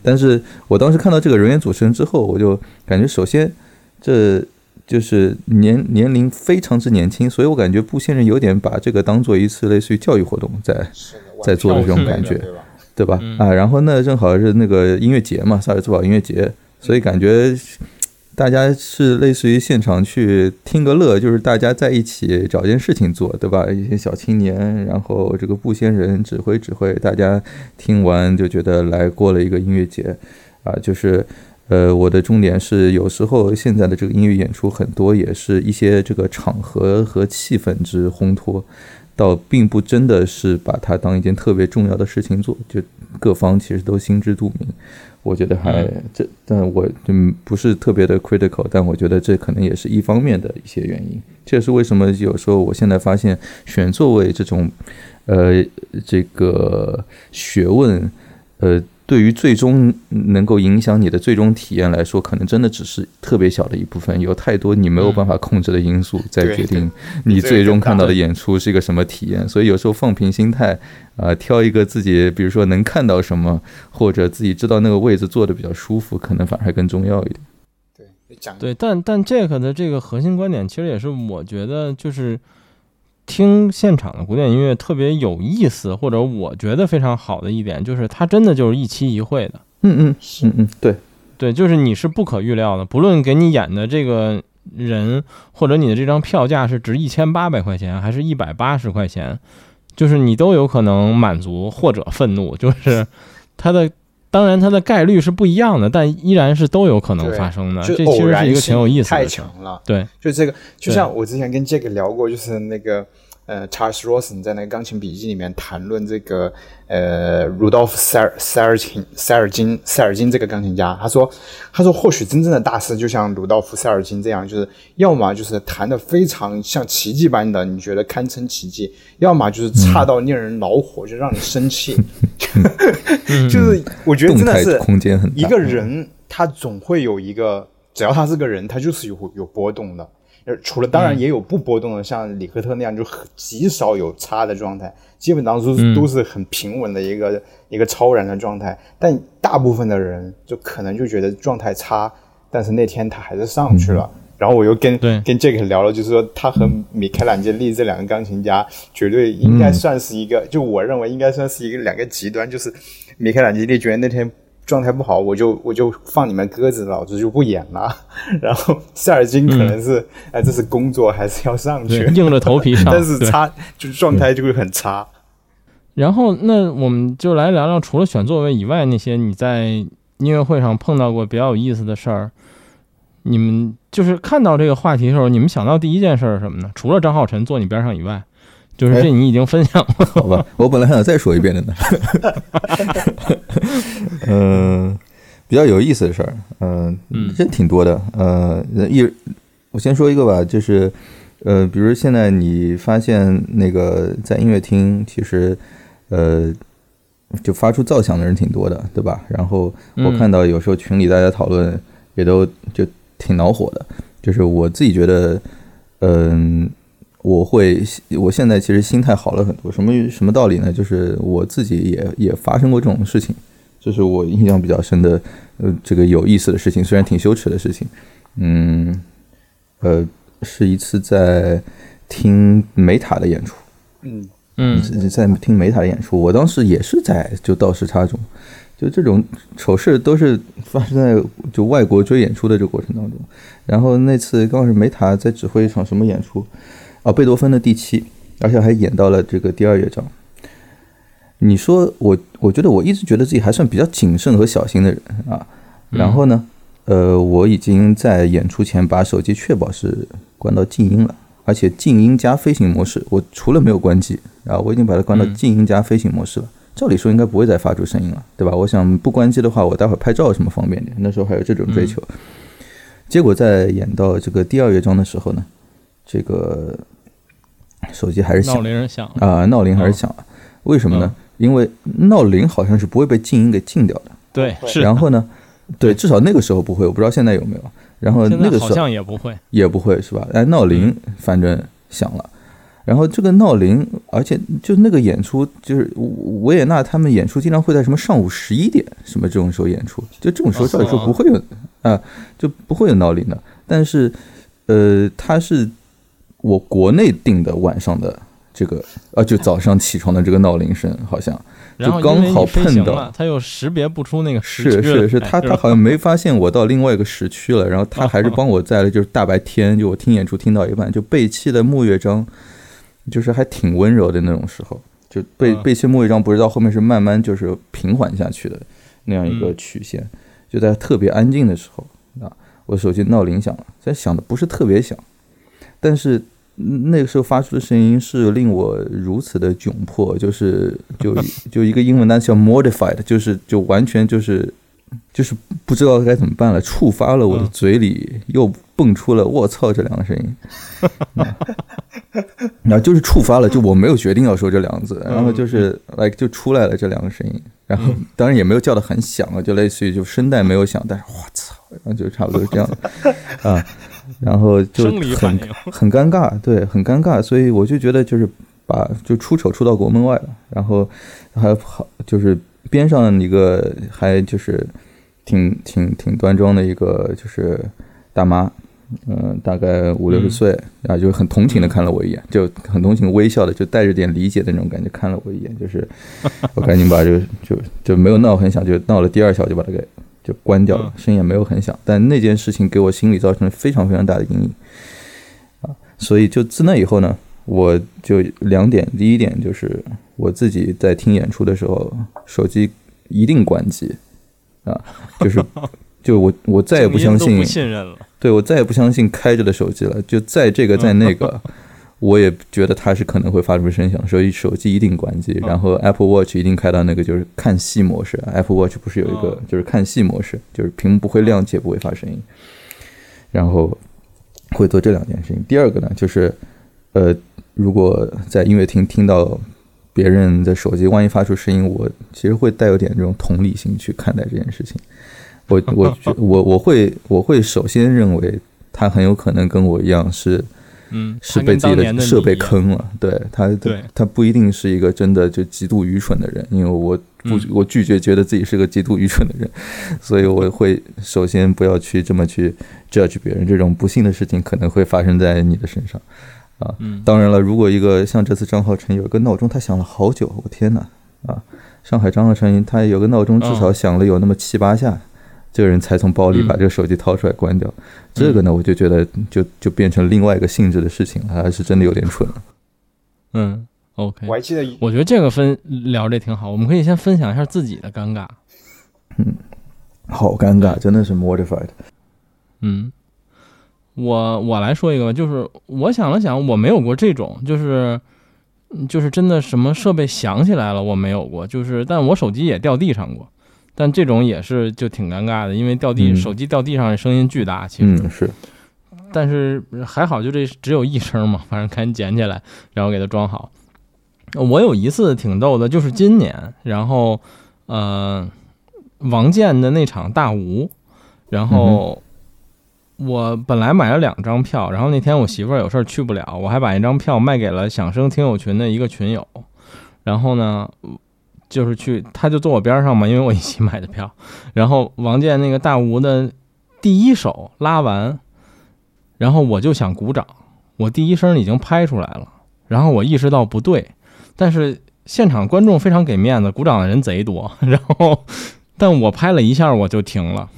但是我当时看到这个人员组成之后，我就感觉首先这就是年年龄非常之年轻，所以我感觉布先生有点把这个当做一次类似于教育活动在在做的这种感觉，对吧？啊，然后呢，正好是那个音乐节嘛，萨尔茨堡音乐节，所以感觉。大家是类似于现场去听个乐，就是大家在一起找件事情做，对吧？一些小青年，然后这个布先生指挥指挥，大家听完就觉得来过了一个音乐节，啊，就是，呃，我的重点是，有时候现在的这个音乐演出很多也是一些这个场合和气氛之烘托，倒并不真的是把它当一件特别重要的事情做，就各方其实都心知肚明。我觉得还这，但我嗯不是特别的 critical，但我觉得这可能也是一方面的一些原因。这也是为什么有时候我现在发现选座位这种，呃，这个学问，呃。对于最终能够影响你的最终体验来说，可能真的只是特别小的一部分，有太多你没有办法控制的因素在决定你最终看到的演出是一个什么体验。所以有时候放平心态，啊，挑一个自己，比如说能看到什么，或者自己知道那个位置坐的比较舒服，可能反而还更重要一点。对，讲对，但但 Jack 的这个核心观点，其实也是我觉得就是。听现场的古典音乐特别有意思，或者我觉得非常好的一点，就是它真的就是一期一会的。嗯嗯嗯嗯，对对，就是你是不可预料的，不论给你演的这个人，或者你的这张票价是值一千八百块钱，还是一百八十块钱，就是你都有可能满足或者愤怒，就是它的。当然，它的概率是不一样的，但依然是都有可能发生的。这其实是一个挺有意思的。太强了，对，就这个，就像我之前跟杰克聊过，就是那个。呃，Charles Rosen 在那个钢琴笔记里面谈论这个呃，Rudolf 塞尔塞尔金塞尔金塞尔金这个钢琴家，他说，他说或许真正的大师就像鲁道夫塞尔金这样，就是要么就是弹的非常像奇迹般的，你觉得堪称奇迹；要么就是差到令人恼火，就让你生气。就是我觉得真的是空间很大。一个人他总会有一个，只要他是个人，他就是有有波动的。除了当然也有不波动的，像里克特那样就很极少有差的状态，基本上都都是很平稳的一个一个超然的状态。但大部分的人就可能就觉得状态差，但是那天他还是上去了。然后我又跟跟这个聊了，就是说他和米开朗基利这两个钢琴家绝对应该算是一个，就我认为应该算是一个两个极端，就是米开朗基利觉得那天。状态不好，我就我就放你们鸽子，老子就不演了。然后塞尔金可能是，哎，这是工作，还是要上去，硬着头皮上。但是差，就是状态就会很差。然后，那我们就来聊聊，除了选座位以外，那些你在音乐会上碰到过比较有意思的事儿。你们就是看到这个话题的时候，你们想到第一件事是什么呢？除了张浩晨坐你边上以外。就是这，你已经分享了，好吧？我本来还想再说一遍的呢。嗯，比较有意思的事儿，嗯，真挺多的。呃，一，我先说一个吧，就是，呃，比如现在你发现那个在音乐厅，其实，呃，就发出噪响的人挺多的，对吧？然后我看到有时候群里大家讨论，也都就挺恼火的。就是我自己觉得，嗯。我会，我现在其实心态好了很多。什么什么道理呢？就是我自己也也发生过这种事情，这是我印象比较深的，呃，这个有意思的事情，虽然挺羞耻的事情。嗯，呃，是一次在听梅塔的演出。嗯嗯，在听梅塔的演出，我当时也是在就倒时差中，就这种丑事都是发生在就外国追演出的这个过程当中。然后那次刚好是梅塔在指挥一场什么演出。啊，贝多芬的第七，而且还演到了这个第二乐章。你说我，我觉得我一直觉得自己还算比较谨慎和小心的人啊。然后呢，呃，我已经在演出前把手机确保是关到静音了，而且静音加飞行模式。我除了没有关机啊，我已经把它关到静音加飞行模式了。照理说应该不会再发出声音了，对吧？我想不关机的话，我待会儿拍照什么方便点。那时候还有这种追求。结果在演到这个第二乐章的时候呢，这个。手机还是响，闹铃响啊，闹铃还是响了，为什么呢？因为闹铃好像是不会被静音给禁掉的，对，是。然后呢，对，至少那个时候不会，我不知道现在有没有。然后那个时候好像也不会，也不会是吧？哎，闹铃反正响了，然后这个闹铃，而且就那个演出，就是维也纳他们演出经常会在什么上午十一点什么这种时候演出，就这种时候照理说不会有啊，就不会有闹铃的。但是，呃，它是我国内定的晚上的这个，呃，就早上起床的这个闹铃声，好像就刚好碰到，它又识别不出那个时区，是是是，他他好像没发现我到另外一个时区了，然后他还是帮我在了，就是大白天，就我听演出听到一半，就背弃的木乐章。就是还挺温柔的那种时候，就背背弃木乐章，不知道后面是慢慢就是平缓下去的那样一个曲线。就在特别安静的时候啊，我手机闹铃响了，在响的不是特别响，但是那个时候发出的声音是令我如此的窘迫，就是就就一个英文单词叫 mortified，就是就完全就是就是不知道该怎么办了，触发了我的嘴里又蹦出了“我操”这两个声音。然后就是触发了，就我没有决定要说这两个字，然后就是，like 就出来了这两个声音，然后当然也没有叫的很响啊，就类似于就声带没有响，但是我操，然后就差不多是这样的 啊，然后就很 很尴尬，对，很尴尬，所以我就觉得就是把就出丑出到国门外了，然后还好就是边上一个还就是挺挺挺端庄的一个就是大妈。嗯，大概五六十岁，然后就很同情的看了我一眼，就很同情微笑的，就带着点理解的那种感觉看了我一眼，就是 我赶紧把这个就就没有闹很响，就闹了第二小就把它给就关掉了，声音也没有很响，但那件事情给我心里造成了非常非常大的阴影啊，所以就自那以后呢，我就两点，第一点就是我自己在听演出的时候，手机一定关机啊，就是 就我我再也不相信不信任了。对，我再也不相信开着的手机了。就在这个，在那个，我也觉得它是可能会发出声响，所以手机一定关机。然后 Apple Watch 一定开到那个就是看戏模式。Apple Watch 不是有一个就是看戏模式，就是屏幕不会亮且不会发声音。然后会做这两件事情。第二个呢，就是呃，如果在音乐厅听到别人的手机万一发出声音，我其实会带有点这种同理心去看待这件事情。我我 我我会我会首先认为他很有可能跟我一样是，嗯，是被自己的设备坑了。对他，对他不一定是一个真的就极度愚蠢的人，因为我不我拒绝觉得自己是个极度愚蠢的人，所以我会首先不要去这么去 judge 别人。这种不幸的事情可能会发生在你的身上啊。当然了，如果一个像这次张浩辰有一个闹钟，他响了好久，我天哪啊！上海张浩辰他有个闹钟，至少响了有那么七八下。这个人才从包里把这个手机掏出来关掉，这个呢，我就觉得就就变成另外一个性质的事情了，还是真的有点蠢了。嗯，OK，我还记得，我觉得这个分聊的挺好，我们可以先分享一下自己的尴尬。嗯，好尴尬，真的是 mortified。嗯，我我来说一个吧，就是我想了想，我没有过这种，就是就是真的什么设备响起来了，我没有过，就是但我手机也掉地上过。但这种也是就挺尴尬的，因为掉地手机掉地上声音巨大，其实是，但是还好，就这只有一声嘛，反正赶紧捡起来，然后给它装好。我有一次挺逗的，就是今年，然后呃，王健的那场大吴，然后我本来买了两张票，然后那天我媳妇儿有事儿去不了，我还把一张票卖给了响声听友群的一个群友，然后呢。就是去，他就坐我边上嘛，因为我一起买的票。然后王健那个大吴的第一首拉完，然后我就想鼓掌，我第一声已经拍出来了。然后我意识到不对，但是现场观众非常给面子，鼓掌的人贼多。然后，但我拍了一下我就停了。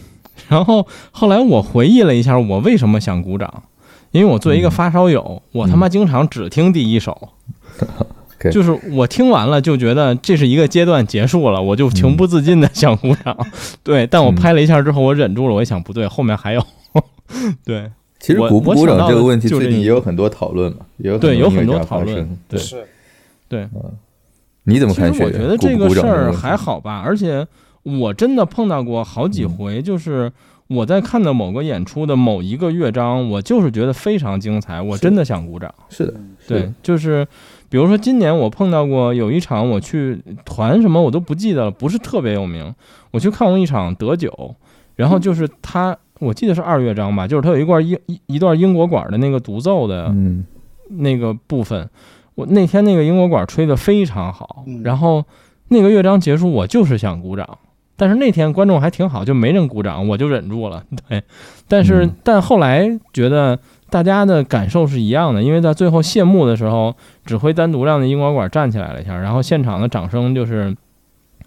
然后后来我回忆了一下，我为什么想鼓掌，因为我作为一个发烧友，我他妈经常只听第一首。就是我听完了就觉得这是一个阶段结束了，我就情不自禁的想鼓掌。对，但我拍了一下之后，我忍住了。我一想不对，后面还有。对，其实鼓不鼓掌这个问题最近也有很多讨论嘛，也有对有很多讨论。对，是，对，你怎么看？其实我觉得这个事儿还好吧，而且我真的碰到过好几回，就是我在看到某个演出的某一个乐章，我就是觉得非常精彩，我真的想鼓掌。是的，对，就是。比如说今年我碰到过有一场我去团什么我都不记得了，不是特别有名。我去看过一场德九，然后就是他，我记得是二乐章吧，就是他有一段英一段英国管的那个独奏的那个部分，我那天那个英国管吹得非常好，然后那个乐章结束，我就是想鼓掌，但是那天观众还挺好，就没人鼓掌，我就忍住了。对，但是、但后来觉得大家的感受是一样的，因为在最后谢幕的时候，指挥单独让那英国管站起来了一下，然后现场的掌声就是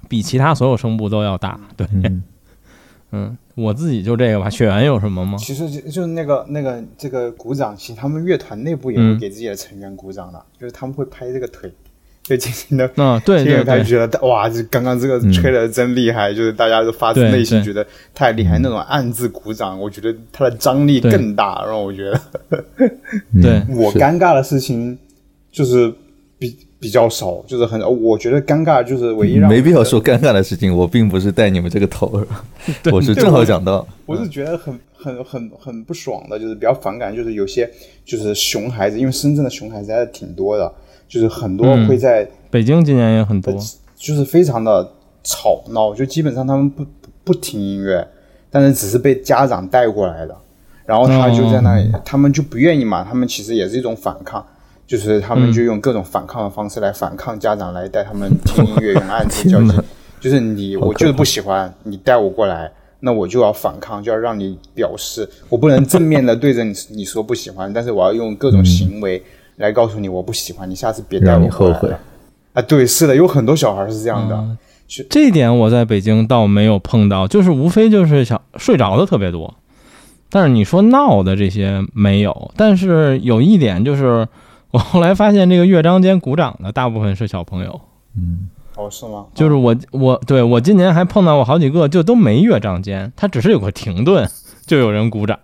比其他所有声部都要大。对，嗯，嗯，我自己就这个吧。雪原有什么吗？其实就就是那个那个这个鼓掌，其实他们乐团内部也会嗯给自己的成员鼓掌的，就是他们会拍这个腿，就进行的。嗯，对听对对，着他觉得哇，这刚刚这个嗯。吹的真厉害，就是大家都发自内心觉得太厉害，那种暗自鼓掌，我觉得它的张力更大，让我觉得。嗯对 我尴尬的事情就是比比较少，就是很，我觉得尴尬就是唯一让没必要说尴尬的事情，我并不是带你们这个头，我是正好讲到，我是觉得很很很很不爽的，就是比较反感，就是有些就是熊孩子，因为深圳的熊孩子还是挺多的，就是很多嗯会在、北京今年也很多。就是非常的吵闹，就基本上他们不不不听音乐，但是只是被家长带过来的，然后他就在那里，他们就不愿意嘛，他们其实也是一种反抗。就是他们就用各种反抗的方式来反抗家长来带他们听音乐，用暗自交际。就是你，我就是不喜欢你带我过来，那我就要反抗，就要让你表示，我不能正面的对着你你说不喜欢，但是我要用各种行为来告诉你我不喜欢，你下次别带你后悔。啊，对，是的，有很多小孩是这样的。嗯这一点我在北京倒没有碰到，就是无非就是想睡着的特别多，但是你说闹的这些没有。但是有一点就是，我后来发现这个乐章间鼓掌的大部分是小朋友，嗯，哦，是吗？就是我我对我今年还碰到过好几个，就都没乐章间，他只是有个停顿，就有人鼓掌。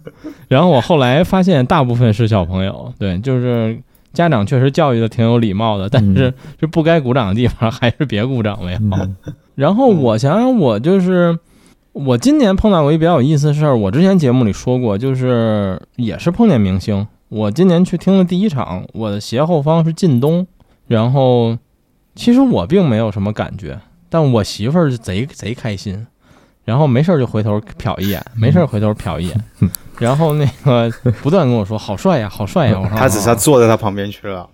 然后我后来发现大部分是小朋友，对，就是家长确实教育的挺有礼貌的，但是这不该鼓掌的地方还是别鼓掌为好。嗯然后我想想，我就是我今年碰到过一比较有意思的事儿，我之前节目里说过，就是也是碰见明星。我今年去听了第一场，我的斜后方是靳东，然后其实我并没有什么感觉，但我媳妇儿是贼贼开心，然后没事儿就回头瞟一眼，没事儿回头瞟一眼，然后那个不断跟我说好帅呀，好帅呀。我说他只是坐在他旁边去了。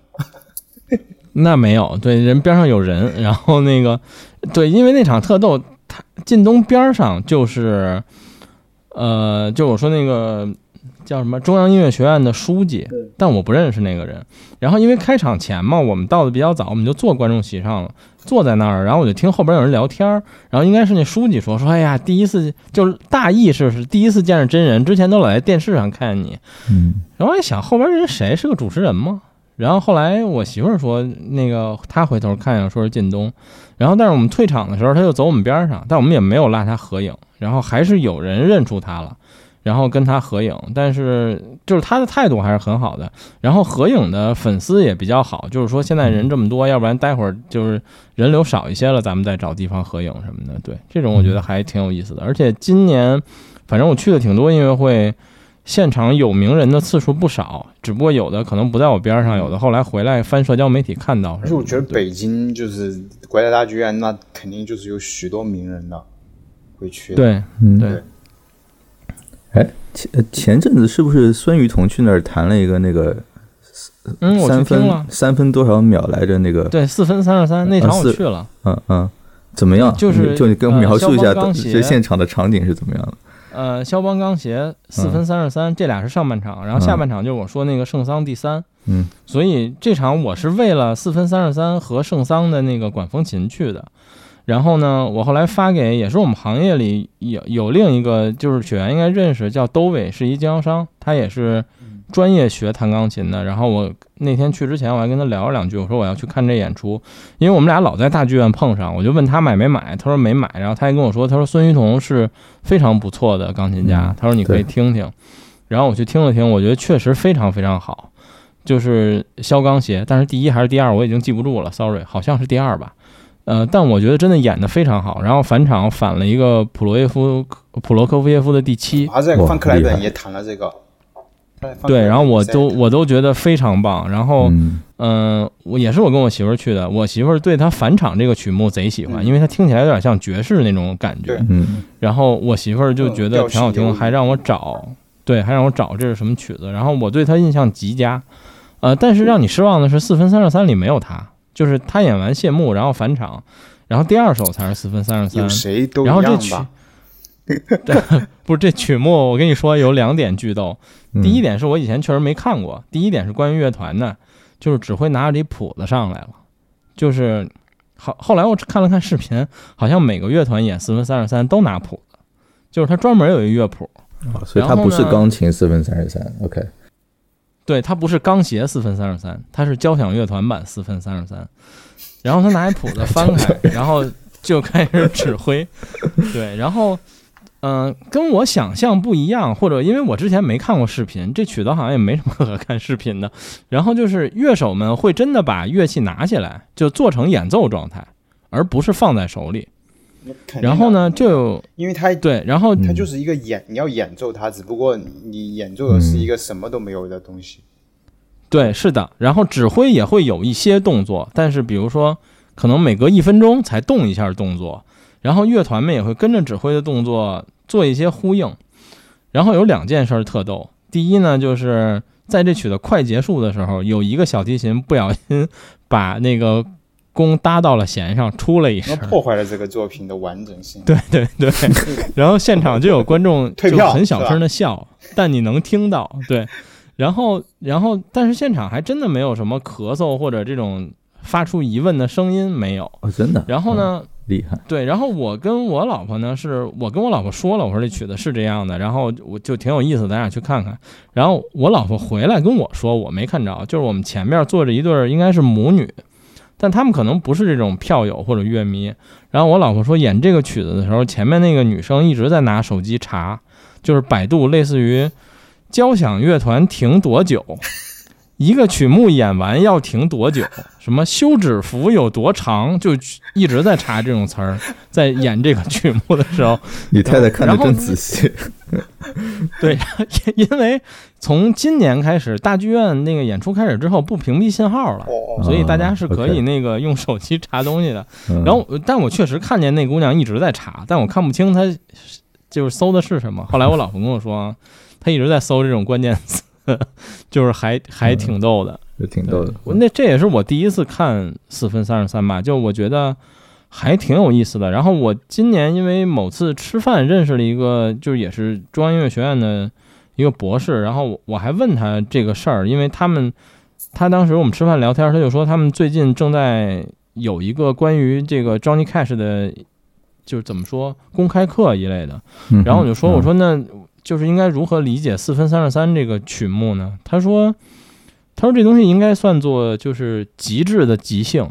那没有，对，人边上有人，然后那个，对，因为那场特逗，他靳东边上就是，呃，就我说那个叫什么中央音乐学院的书记，但我不认识那个人。然后因为开场前嘛，我们到的比较早，我们就坐观众席上了，坐在那儿，然后我就听后边有人聊天儿，然后应该是那书记说说，哎呀，第一次就是大意是是第一次见着真人，之前都老在电视上看见你，嗯。然后我一想，后边人谁是个主持人吗？然后后来我媳妇儿说，那个她回头看见说是靳东，然后但是我们退场的时候，他就走我们边上，但我们也没有拉他合影，然后还是有人认出他了，然后跟他合影，但是就是他的态度还是很好的，然后合影的粉丝也比较好，就是说现在人这么多，要不然待会儿就是人流少一些了，咱们再找地方合影什么的，对，这种我觉得还挺有意思的，而且今年反正我去的挺多音乐会。现场有名人的次数不少，只不过有的可能不在我边上，有的后来回来翻社交媒体看到什么的。而且我觉得北京就是国家大剧院，那肯定就是有许多名人的会去的。对嗯，对，哎，前呃前阵子是不是孙雨桐去那儿谈了一个那个嗯，我三分三分多少秒来着？那个对，四分三十三那场我去了，嗯嗯，怎么样？就是就你跟我呃描述一下这现场的场景是怎么样的？呃，肖邦钢协四分三十三，这俩是上半场，然后下半场就是我说那个圣桑第三，嗯所以这场我是为了四分三十三和圣桑的那个管风琴去的。然后呢，我后来发给也是我们行业里有有另一个，就是雪原应该认识，叫兜伟，是一经销商，他也是专业学弹钢琴的。然后我那天去之前，我还跟他聊了两句，我说我要去看这演出，因为我们俩老在大剧院碰上，我就问他买没买，他说没买。然后他还跟我说，他说孙雨桐是非常不错的钢琴家嗯，他说你可以听听。然后我去听了听，我觉得确实非常非常好，就是肖钢协，但是第一还是第二我已经记不住了，sorry，好像是第二吧。呃，但我觉得真的演的非常好。然后返场返了一个普罗耶夫普罗科夫耶夫的第七，啊在哇范克莱本也谈了这个。对，然后我都我都觉得非常棒。然后嗯嗯，我也是我跟我媳妇儿去的，我媳妇儿对他返场这个曲目贼喜欢，嗯因为它听起来有点像爵士那种感觉。嗯然后我媳妇儿就觉得挺好听，还让我找，对，还让我找这是什么曲子。然后我对他印象极佳，呃，但是让你失望的是四分三十三里没有他，就是他演完谢幕，然后返场，然后第二首才是四分三十三。有谁都一然后这曲样吧？，不是这曲目，我跟你说有两点剧斗。嗯第一点是我以前确实没看过，第一点是关于乐团的，就是指挥拿着这谱子上来了，就是好后来我看了看视频，好像每个乐团演四分三十三都拿谱子，就是他专门有一乐谱，啊所以它不是钢琴四分三十三，OK，对，它不是钢协四分三十三，它是交响乐团版四分三十三。然后他拿一谱子翻开，然后就开始指挥，对，然后嗯、跟我想象不一样，或者因为我之前没看过视频，这曲子好像也没什么可看视频的。然后就是乐手们会真的把乐器拿起来，就做成演奏状态，而不是放在手里。然后呢，就有因为他对，然后它就是一个演，你要演奏它，只不过你演奏的是一个什么都没有的东西。对，是的，然后指挥也会有一些动作，但是比如说可能每隔一分钟才动一下动作，然后乐团们也会跟着指挥的动作做一些呼应。然后有两件事儿特逗，第一呢，就是在这曲子快结束的时候，有一个小提琴不小心把那个弓搭到了弦上，出了一声。破坏了这个作品的完整性。对对 对，然后现场就有观众就 退票很小声的笑，但你能听到，对，然后然后但是现场还真的没有什么咳嗽或者这种发出疑问的声音没有。哦，真的。然后呢，厉害，对，然后我跟我老婆呢，是我跟我老婆说了，我说这曲子是这样的，然后我就挺有意思，咱俩去看看。然后我老婆回来跟我说，我没看着，就是我们前面坐着一对儿应该是母女，但他们可能不是这种票友或者乐迷。然后我老婆说，演这个曲子的时候，前面那个女生一直在拿手机查，就是百度类似于交响乐团停多久。一个曲目演完要停多久？什么休止符有多长？就一直在查这种词儿，在演这个曲目的时候，你太太看的真仔细。对，因为从今年开始，大剧院那个演出开始之后不屏蔽信号了，哦，所以大家是可以那个用手机查东西的。嗯然后，但我确实看见那姑娘一直在查，但我看不清她就是搜的是什么。后来我老婆跟我说，她一直在搜这种关键词，就是还还挺逗的。就挺逗的。我那这也是我第一次看四分三十三吧，就我觉得还挺有意思的。然后我今年因为某次吃饭认识了一个，就是也是中央音乐学院的一个博士，然后我我还问他这个事儿，因为他们他当时我们吃饭聊天，他就说他们最近正在有一个关于这个 Johnny Cash 的，就是怎么说公开课一类的。嗯然后我就说，嗯我说那就是应该如何理解四分三十三这个曲目呢？他说，他说这东西应该算作就是极致的即兴，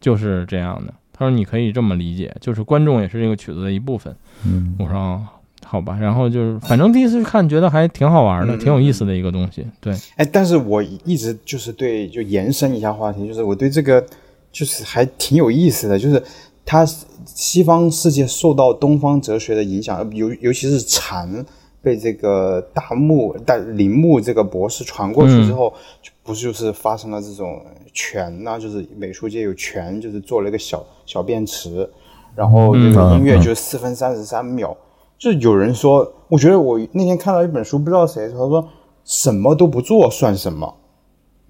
就是这样的。他说你可以这么理解，就是观众也是这个曲子的一部分。嗯我说哦，好吧。然后就是反正第一次看觉得还挺好玩的，嗯挺有意思的一个东西。对，哎，但是我一直就是对，就延伸一下话题，就是我对这个就是还挺有意思的，就是它西方世界受到东方哲学的影响，尤尤其是禅被这个大木大铃木这个博士传过去之后，就不是就是发生了这种拳呐、就是美术界有权，就是做了一个小小便池，然后这个嗯音乐嗯就是四分三十三秒。就是有人说，我觉得我那天看到一本书，不知道谁说，他说什么都不做算什么，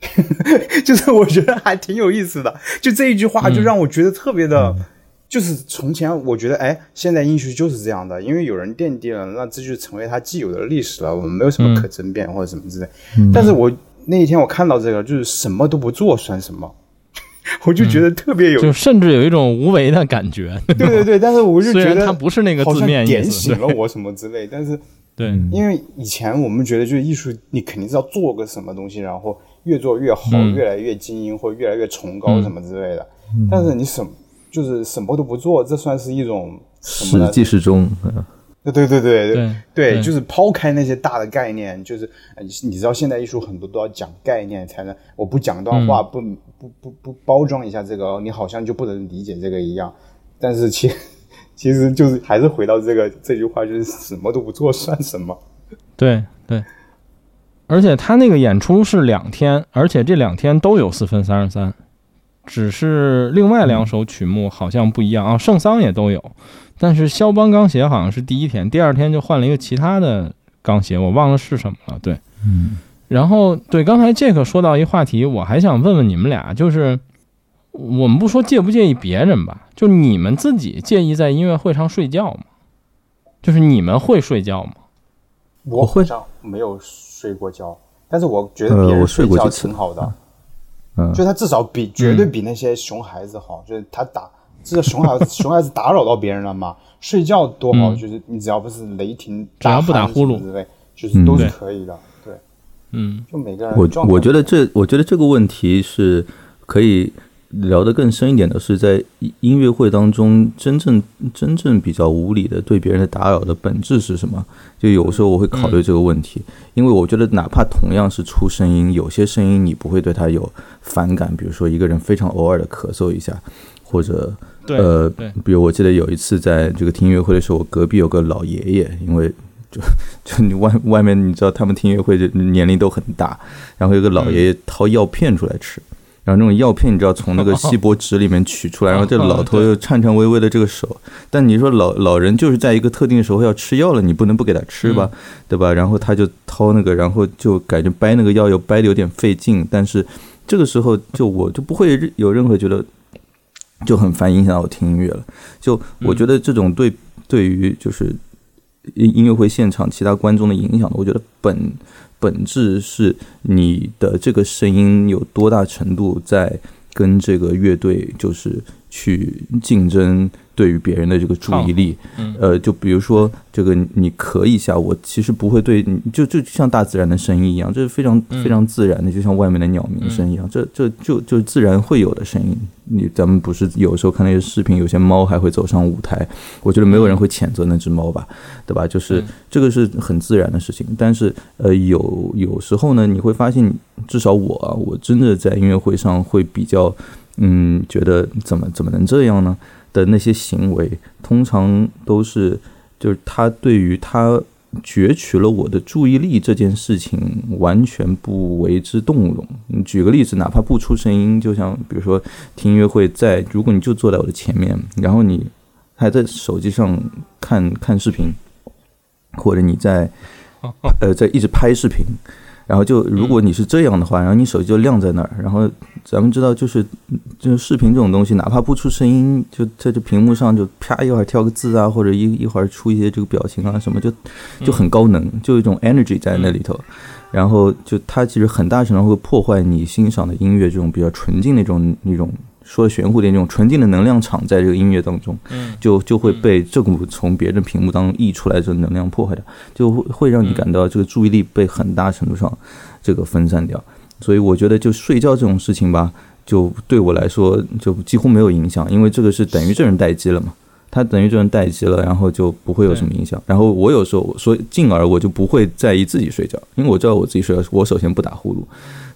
就是我觉得还挺有意思的。就这一句话，就让我觉得特别的，就是从前我觉得，哎，现在艺术就是这样的，因为有人奠定了，那这就成为它既有的历史了，我们没有什么可争辩或者什么之类。但是我那一天我看到这个，就是什么都不做算什么，我就觉得特别有，就甚至有一种无为的感觉。对对对。但是我就 觉得它不是那个字面意点，醒了我什么之类，但是。对，因为以前我们觉得，就是艺术，你肯定是要做个什么东西，然后越做越好，嗯越来越精英，或者越来越崇高什么之类的。但是你什就是什么都不做，这算是一种什么史呢？记时钟，嗯对对对对对对，就是抛开那些大的概念，就是你知道现代艺术很多都要讲概念才能，我不讲段话，不不不不包装一下这个，你好像就不能理解这个一样。但是其其实就是还是回到这个这句话，就是什么都不做算什么。对对，而且他那个演出是两天，而且这两天都有四分三十三，只是另外两首曲目好像不一样啊，圣桑也都有，但是肖邦钢协好像是第一天，第二天就换了一个其他的钢协，我忘了是什么了。对，嗯然后对，刚才这个说到一话题，我还想问问你们俩，就是我们不说介不介意别人吧，就你们自己介意在音乐会上睡觉吗？就是你们会睡觉吗？我会上没有睡过觉，但是我觉得别人睡过几次挺好的，嗯，就他至少比绝对比那些熊孩子好，就是他打，这个熊孩子 熊孩子打扰到别人了嘛，睡觉多好，嗯。就是你只要不是雷霆，只要不打呼噜。之类，就是都是可以的，对，嗯。就每个人我我觉得这我觉得这个问题是可以聊得更深一点的，是在音音乐会当中真正真正比较无理的对别人的打扰的本质是什么？就有时候我会考虑这个问题，因为我觉得哪怕同样是出声音，有些声音你不会对他有反感，比如说一个人非常偶尔的咳嗽一下，或者呃，比如我记得有一次在这个听音乐会的时候，我隔壁有个老爷爷，因为就 就你外外面你知道他们听音乐会就年龄都很大，然后有个老爷爷掏药片出来吃。然后那种药片，你知道从那个锡箔纸里面取出来，然后这老头又颤颤巍巍的这个手，但你说老老人就是在一个特定的时候要吃药了，你不能不给他吃吧，对吧？然后他就掏那个，然后就感觉掰那个药又掰的有点费劲，但是这个时候就我就不会有任何觉得就很烦，影响到我听音乐了。就我觉得这种对对于就是音音乐会现场其他观众的影响，我觉得本本质是你的这个声音有多大程度在跟这个乐队就是去竞争对于别人的这个注意力。嗯呃，就比如说这个你咳一下，我其实不会对你就就像大自然的声音一样，这是非常嗯非常自然的，就像外面的鸟鸣声一样，这这就就自然会有的声音。你咱们不是有时候看那些视频，有些猫还会走上舞台，我觉得没有人会谴责那只猫吧，对吧？就是嗯这个是很自然的事情，但是呃，有有时候呢，你会发现，至少我啊，我真的在音乐会上会比较，嗯，觉得怎么怎么能这样呢？的那些行为，通常都是就是他对于他攫取了我的注意力这件事情完全不为之动容。你举个例子，哪怕不出声音，就像比如说听音乐会在，如果你就坐在我的前面，然后你还在手机上看看视频，或者你在 呃在一直拍视频。然后就如果你是这样的话，然后你手机就亮在那儿，然后咱们知道就是就是视频这种东西，哪怕不出声音，就在这屏幕上就啪一会儿跳个字啊，或者一一会儿出一些这个表情啊什么，就就很高能，就有一种 energy 在那里头。然后就它其实很大程度会破坏你欣赏的音乐这种比较纯净的那种那种说玄乎点那种纯净的能量场，在这个音乐当中，嗯就就会被这股从别人的屏幕当中溢出来这种能量破坏掉，就会会让你感到这个注意力被很大程度上这个分散掉。所以我觉得就睡觉这种事情吧，就对我来说就几乎没有影响，因为这个是等于这人待机了嘛。他等于这人待机了，然后就不会有什么影响。然后我有时候所以进而我就不会在意自己睡觉，因为我知道我自己睡觉，我首先不打呼噜。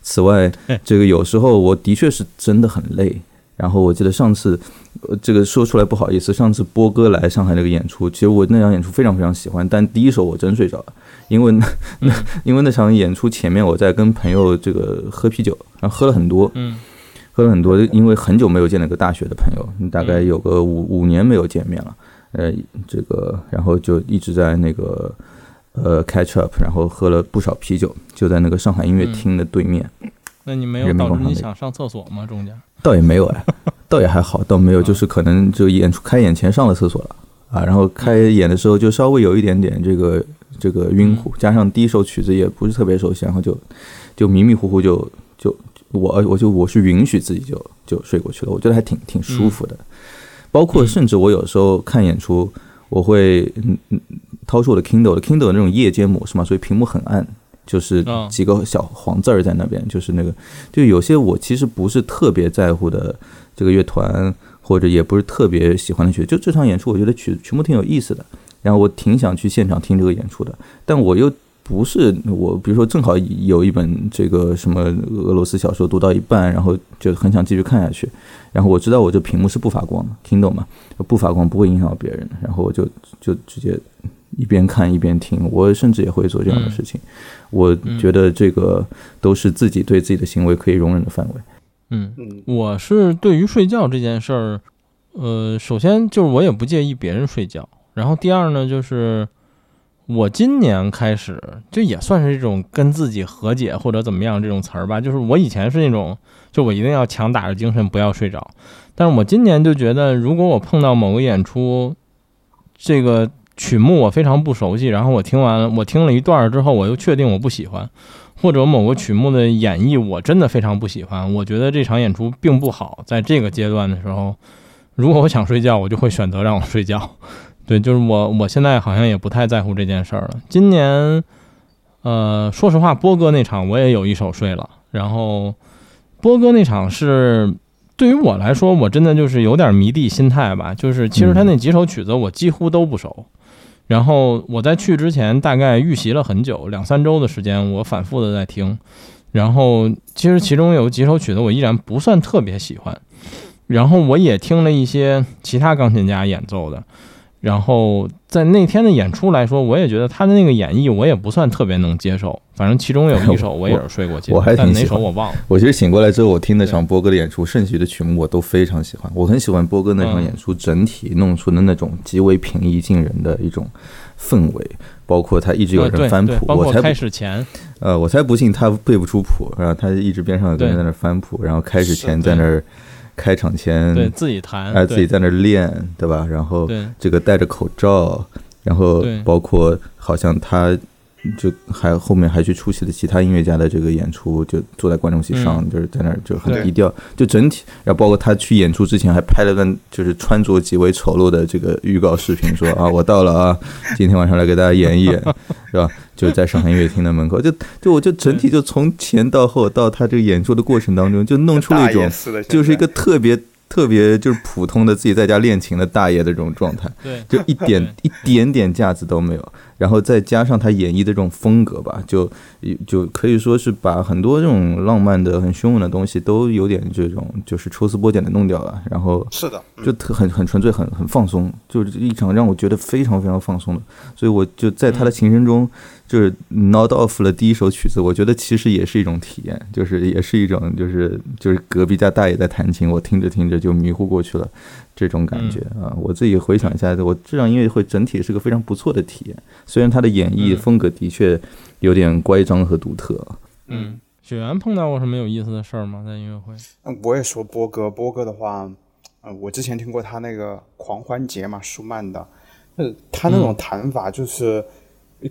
此外，这个有时候我的确是真的很累。然后我记得上次，呃，这个说出来不好意思，上次波哥来上海那个演出，其实我那场演出非常非常喜欢，但第一首我真睡着了，因为那 因为那场演出前面我在跟朋友这个喝啤酒，然后喝了很多，嗯喝了很多，因为很久没有见那个大学的朋友，大概有个五五年没有见面了，呃，这个然后就一直在那个呃 catch up，然后喝了不少啤酒，就在那个上海音乐厅的对面，那你没有导致你想上厕所吗？中间？倒也没有哎，倒也还好，倒没有，就是可能就演出开演前上了厕所了啊，然后开演的时候就稍微有一点点这个这个晕乎，加上第一首曲子也不是特别熟悉，然后就就迷迷糊糊就就我我就我是允许自己就就睡过去了，我觉得还挺挺舒服的。包括甚至我有时候看演出，我会嗯嗯掏出我的 Kindle，我的 Kindle 有那种夜间模式嘛，所以屏幕很暗，就是啊几个小黄字儿在那边，就是那个就有些我其实不是特别在乎的这个乐团，或者也不是特别喜欢的曲，就这场演出我觉得曲曲目挺有意思的，然后我挺想去现场听这个演出的，但我又不是我，比如说正好有一本这个什么俄罗斯小说读到一半，然后就很想继续看下去，然后我知道我这屏幕是不发光的，听懂吗？不发光不会影响到别人，然后我就就直接一边看一边听，我甚至也会做这样的事情。我觉得这个都是自己对自己的行为可以容忍的范围。嗯，嗯我是对于睡觉这件事儿，呃，首先就是我也不介意别人睡觉，然后第二呢，就是我今年开始，这也算是一种跟自己和解或者怎么样这种词儿吧。就是我以前是那种，就我一定要强打着精神不要睡着，但是我今年就觉得，如果我碰到某个演出，这个曲目我非常不熟悉，然后我听完我听了一段之后，我又确定我不喜欢，或者某个曲目的演绎我真的非常不喜欢，我觉得这场演出并不好，在这个阶段的时候。如果我想睡觉，我就会选择让我睡觉。对，就是我，我现在好像也不太在乎这件事儿了。今年，呃，说实话，波哥那场我也有一首睡了。然后，波哥那场是对于我来说，我真的就是有点迷弟心态吧。就是其实他那几首曲子我几乎都不熟。然后我在去之前大概预习了很久，两三周的时间，我反复的在听。然后其实其中有几首曲子我依然不算特别喜欢。然后我也听了一些其他钢琴家演奏的，然后在那天的演出来说，我也觉得他的那个演绎我也不算特别能接受。反正其中有一首 我也是睡过去，我还挺喜欢。我忘了。我其实醒过来之后，我听那场波哥的演出，剩余的曲目我都非常喜欢。我很喜欢波哥那场演出整体弄出的那种极为平易近人的一种氛围，包括他一直有人翻谱，我才开始前，呃，我才不信他背不出谱，然后他一直边上有个人在那翻谱，然后开始前在那儿。开场前对自己弹，哎，自己在那练，对吧？然后这个戴着口罩，然后包括好像他。就还后面还去出席了其他音乐家的这个演出，就坐在观众席上，就是在那儿就很低调。就整体，然后包括他去演出之前还拍了段就是穿着极为丑陋的这个预告视频，说啊我到了啊，今天晚上来给大家演一演，是吧？就在上海音乐厅的门口，就就我就整体就从前到后到他这个演出的过程当中，就弄出了一种就是一个特别。特别就是普通的自己在家练琴的大爷的这种状态，对，就一点 一点点架子都没有。然后再加上他演绎的这种风格吧，就就可以说是把很多这种浪漫的、很凶猛的东西都有点这种就是抽丝剥茧的弄掉了。然后是的，就特很很纯粹、很很放松，就是一场让我觉得非常非常放松的。所以我就在他的琴声中。就是 not off 了第一首曲子，我觉得其实也是一种体验，就是也是一种，就是就是隔壁家大爷在弹琴，我听着听着就迷糊过去了，这种感觉啊。我自己回想一下，我这场音乐会整体是个非常不错的体验，虽然他的演绎风格的确有点乖张和独特。嗯，雪原碰到过什么有意思的事儿吗？在音乐会？嗯，我也说波哥，波哥的话，嗯，我之前听过他那个狂欢节嘛，舒曼的，呃，他那种弹法就是。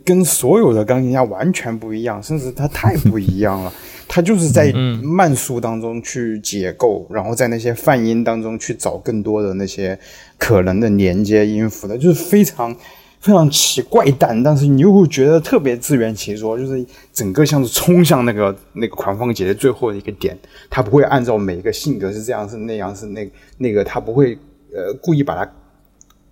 跟所有的钢琴家完全不一样，甚至他太不一样了。他就是在慢速当中去解构，然后在那些泛音当中去找更多的那些可能的连接音符的，就是非常非常奇怪诞，但是你又会觉得特别自圆其说，就是整个像是冲向那个那个狂放节的最后的一个点，他不会按照每一个性格是这样是那样是那那个，他不会呃故意把它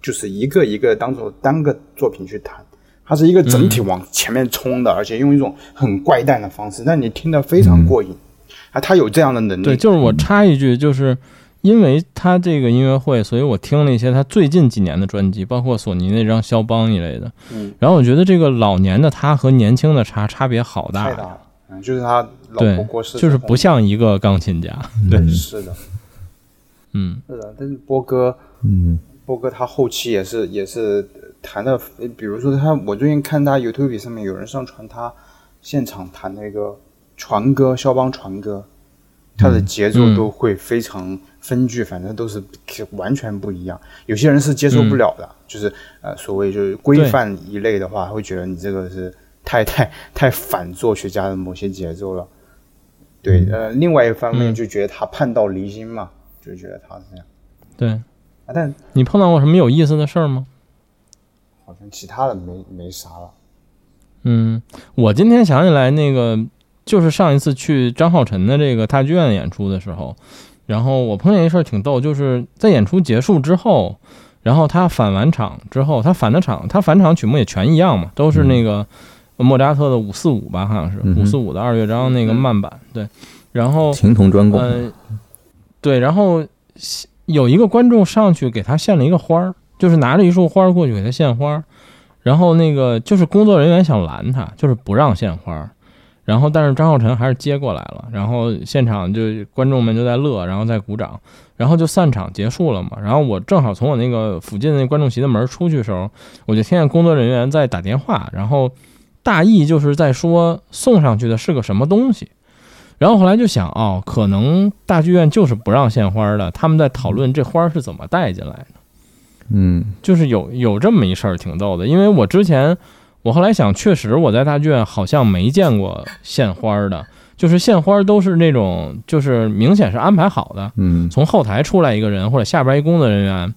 就是一个一个当做单个作品去弹。它是一个整体往前面冲的，而且用一种很怪诞的方式，让你听得非常过瘾。啊，他有这样的能力。对，就是我插一句，就是因为他这个音乐会，所以我听了一些他最近几年的专辑，包括索尼那张肖邦一类的。嗯。然后我觉得这个老年的他和年轻的差差别好大。太大了。嗯，就是他老婆过世，就是不像一个钢琴家。对，是的。嗯。是的，但是波哥，嗯，波哥他后期也是也是。弹的，比如说他，我最近看他 YouTube 上面有人上传他现场弹那个船歌，肖邦船歌，他的节奏都会非常分句，反正都是完全不一样。有些人是接受不了的，就是呃，所谓就是规范一类的话，会觉得你这个是太 太太反作曲家的某些节奏了。对，呃，另外一方面就觉得他叛道离心嘛，就觉得他是这样。对，啊，但你碰到过什么有意思的事儿吗？好像其他的没没啥了。嗯，我今天想起来那个，就是上一次去张浩辰的这个大剧院演出的时候，然后我碰见一事儿挺逗，就是在演出结束之后，然后他返完场之后，他返的场，他返场曲目也全一样嘛，都是那个莫扎特的五四五吧，好像是五四五的二乐章那个慢板，对。然后情同专供。嗯，对，然后有一个观众上去给他献了一个花儿。就是拿着一束花过去给他献花，然后那个就是工作人员想拦他，就是不让献花，然后但是张浩晨还是接过来了，然后现场就观众们就在乐，然后在鼓掌，然后就散场结束了嘛。然后我正好从我那个附近那观众席的门出去的时候，我就听见工作人员在打电话，然后大意就是在说送上去的是个什么东西。然后后来就想，哦，可能大剧院就是不让献花的，他们在讨论这花是怎么带进来的。嗯就是有有这么一事儿，挺逗的。因为我之前，我后来想，确实我在大剧院好像没见过献花的，就是献花都是那种，就是明显是安排好的，嗯从后台出来一个人，或者下边一工作人员，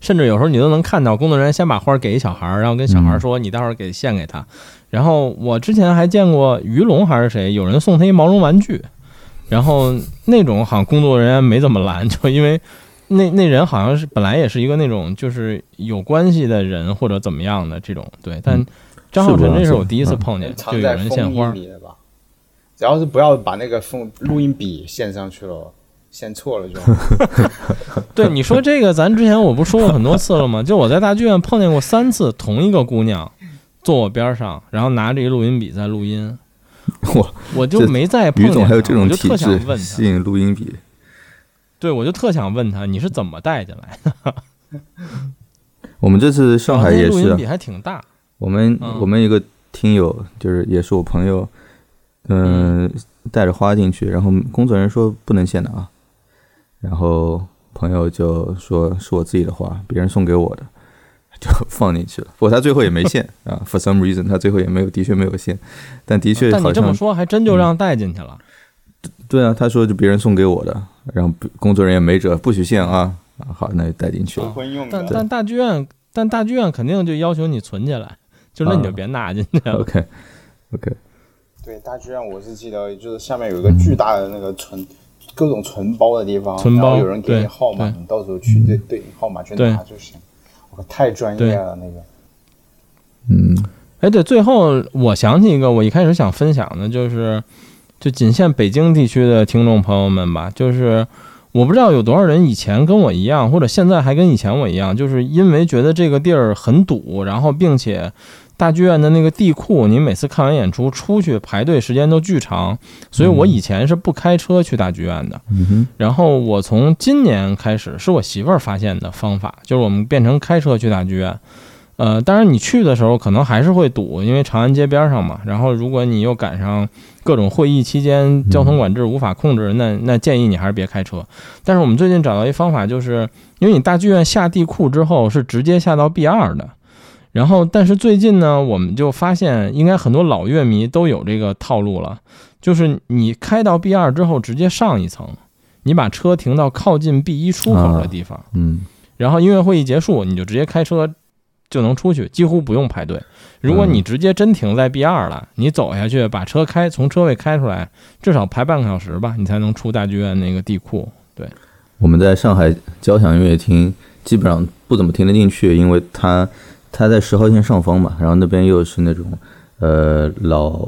甚至有时候你都能看到工作人员先把花给一小孩儿，然后跟小孩儿说：“你待会儿给献给他。”然后我之前还见过于龙还是谁，有人送他一毛绒玩具，然后那种好像工作人员没怎么拦，就因为那那人好像是本来也是一个那种就是有关系的人或者怎么样的这种对，但嗯张浩晨这是我第一次嗯碰见，就藏有人献花。里了吧？只要是不要把那个封录音笔献上去了，献错了就。对你说这个，咱之前我不说过很多次了吗？就我在大剧院碰见过三次同一个姑娘坐我边上，然后拿着一录音笔在录音，我，我就没再碰见她。于总还有这种我就特体质想问她，吸引录音笔，对我就特想问他，你是怎么带进来的？我们这次上海也是还挺大，我们嗯我们一个听友就是也是我朋友，嗯，带着花进去，然后工作人员说不能献的啊，然后朋友就说是我自己的花，别人送给我的，就放进去了。不过他最后也没献 啊，for some reason 他最后也没有，的确没有献，但的确但好像你这么说，还真就让带进去了。对啊，他说就别人送给我的，然后工作人员没辙，不许献啊，啊好，那就带进去了。婚用的，但但大剧院，但大剧院肯定就要求你存起来，就那你就啊别拿进去了。OK OK，对大剧院，我是记得就是下面有一个巨大的那个存各种存包的地方，存包有人给你号码，你到时候去对对应号码去拿就行。我，太专业了那个。嗯哎，对，最后我想起一个，我一开始想分享的，就是就仅限北京地区的听众朋友们吧，就是我不知道有多少人以前跟我一样，或者现在还跟以前我一样，就是因为觉得这个地儿很堵，然后并且大剧院的那个地库，你每次看完演出出去排队时间都巨长，所以我以前是不开车去大剧院的。然后我从今年开始，是我媳妇儿发现的方法，就是我们变成开车去大剧院。呃，当然你去的时候可能还是会堵，因为长安街边上嘛。然后如果你又赶上各种会议期间交通管制无法控制，那那建议你还是别开车。但是我们最近找到一方法，就是因为你大剧院下地库之后是直接下到 B 二的。然后，但是最近呢，我们就发现，应该很多老乐迷都有这个套路了，就是你开到 B 二之后，直接上一层，你把车停到靠近 B 一出口的地方，嗯然后音乐会一结束，你就直接开车就能出去，几乎不用排队。如果你直接真停在 B 二了，你走下去把车开从车位开出来，至少排半个小时吧，你才能出大剧院那个地库。对，我们在上海交响音乐厅基本上不怎么停得进去，因为它它在十号线上方嘛，然后那边又是那种呃老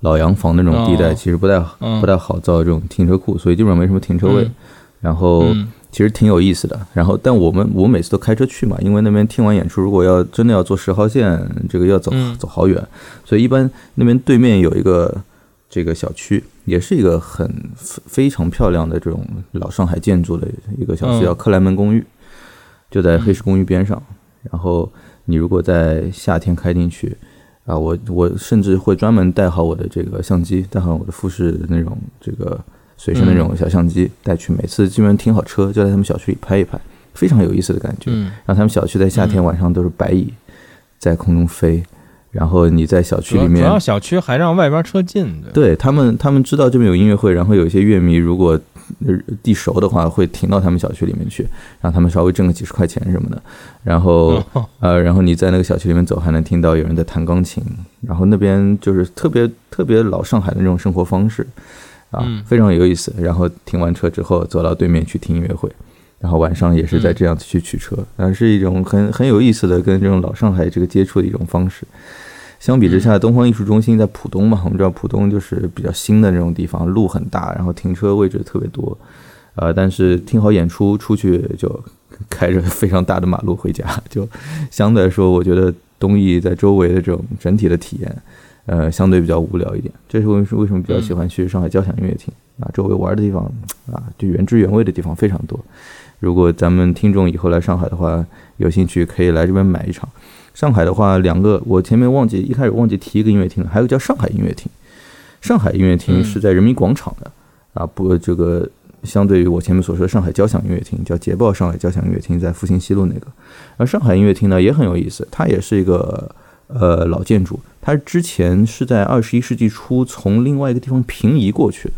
老洋房那种地带，哦其实不太嗯不太好造这种停车库，所以基本上没什么停车位。嗯然后嗯其实挺有意思的。然后但我们我每次都开车去嘛，因为那边听完演出，如果要真的要坐十号线，这个要走嗯走好远，所以一般那边对面有一个这个小区，也是一个很非非常漂亮的这种老上海建筑的一个小区，嗯叫克莱门公寓，就在黑石公寓边上。然后你如果在夏天开进去。啊，我我甚至会专门带好我的这个相机，带好我的富士的那种这个随身的那种小相机带去，每次基本上停好车就在他们小区里拍一拍，非常有意思的感觉。嗯然后他们小区在夏天嗯晚上都是白蚁在空中飞，然后你在小区里面主要小区还让外边车进，对对他们，他们知道这边有音乐会，然后有一些乐迷如果呃地熟的话，会停到他们小区里面去，让他们稍微挣个几十块钱什么的。然后哦呃，然后你在那个小区里面走，还能听到有人在弹钢琴。然后那边就是特别特别老上海的那种生活方式啊嗯，非常有意思。然后停完车之后，走到对面去听音乐会。然后晚上也是在这样子去取车，然后是一种很很有意思的跟这种老上海这个接触的一种方式。相比之下，东方艺术中心在浦东嘛，我们知道浦东就是比较新的那种地方，路很大，然后停车位置特别多，呃，但是听好演出出去就开着非常大的马路回家，就相对来说，我觉得东艺在周围的这种整体的体验，呃，相对比较无聊一点。这是为为什么比较喜欢去上海交响音乐厅啊？周围玩的地方啊，就原汁原味的地方非常多。如果咱们听众以后来上海的话，有兴趣可以来这边买一场。上海的话，两个我前面忘记一开始忘记提一个音乐厅了，还有叫上海音乐厅。上海音乐厅是在人民广场的啊，不，这个相对于我前面所说的上海交响音乐厅，叫捷豹上海交响音乐厅，在复兴西路那个。而上海音乐厅呢也很有意思，它也是一个呃老建筑，它之前是在二十一世纪初从另外一个地方平移过去的，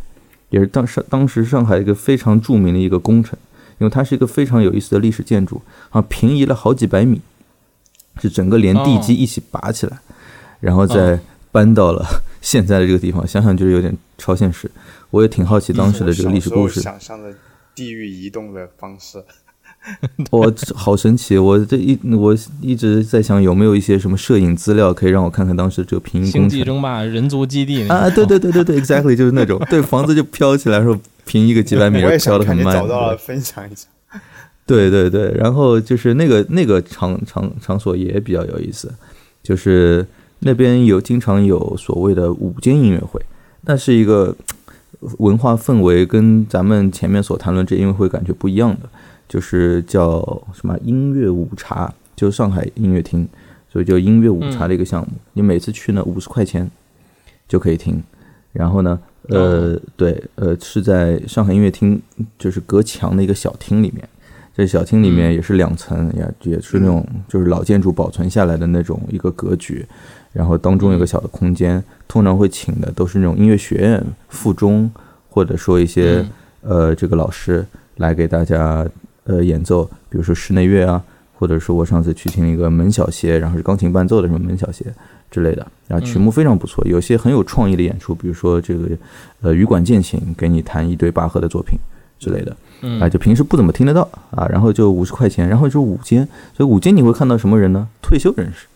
也是当时当时上海一个非常著名的一个工程，因为它是一个非常有意思的历史建筑啊，平移了好几百米，是整个连地基一起拔起来，然后再搬到了现在的这个地方，想想就是有点超现实。我也挺好奇当时的这个历史故事，想象的地域移动的方式。我好神奇！我这一我一直在想，有没有一些什么摄影资料可以让我看看当时这个平移工程？星际争霸人族基地啊！对对对对对，exactly 就是那种，对房子就飘起来，说平一个几百米，飘的很慢。找到了，分享一下。对对对，然后就是那个那个场场场所也比较有意思，就是那边有经常有所谓的午间音乐会，那是一个文化氛围跟咱们前面所谈论这音乐会感觉不一样的。就是叫什么音乐午茶，就上海音乐厅，所以叫音乐午茶的一个项目。你每次去呢，五十块钱就可以听。然后呢，呃，对，呃，是在上海音乐厅，就是隔墙的一个小厅里面。这小厅里面也是两层，也也是那种就是老建筑保存下来的那种一个格局。然后当中有个小的空间，通常会请的都是那种音乐学院附中，或者说一些呃这个老师来给大家。呃，演奏，比如说室内乐啊，或者说我上次去听一个门小协，然后是钢琴伴奏的什么门小协之类的，然后曲目非常不错，有些很有创意的演出，比如说这个呃羽管键琴给你弹一堆巴赫的作品之类的，啊，就平时不怎么听得到啊，然后就五十块钱，然后就午间，所以午间你会看到什么人呢？退休人士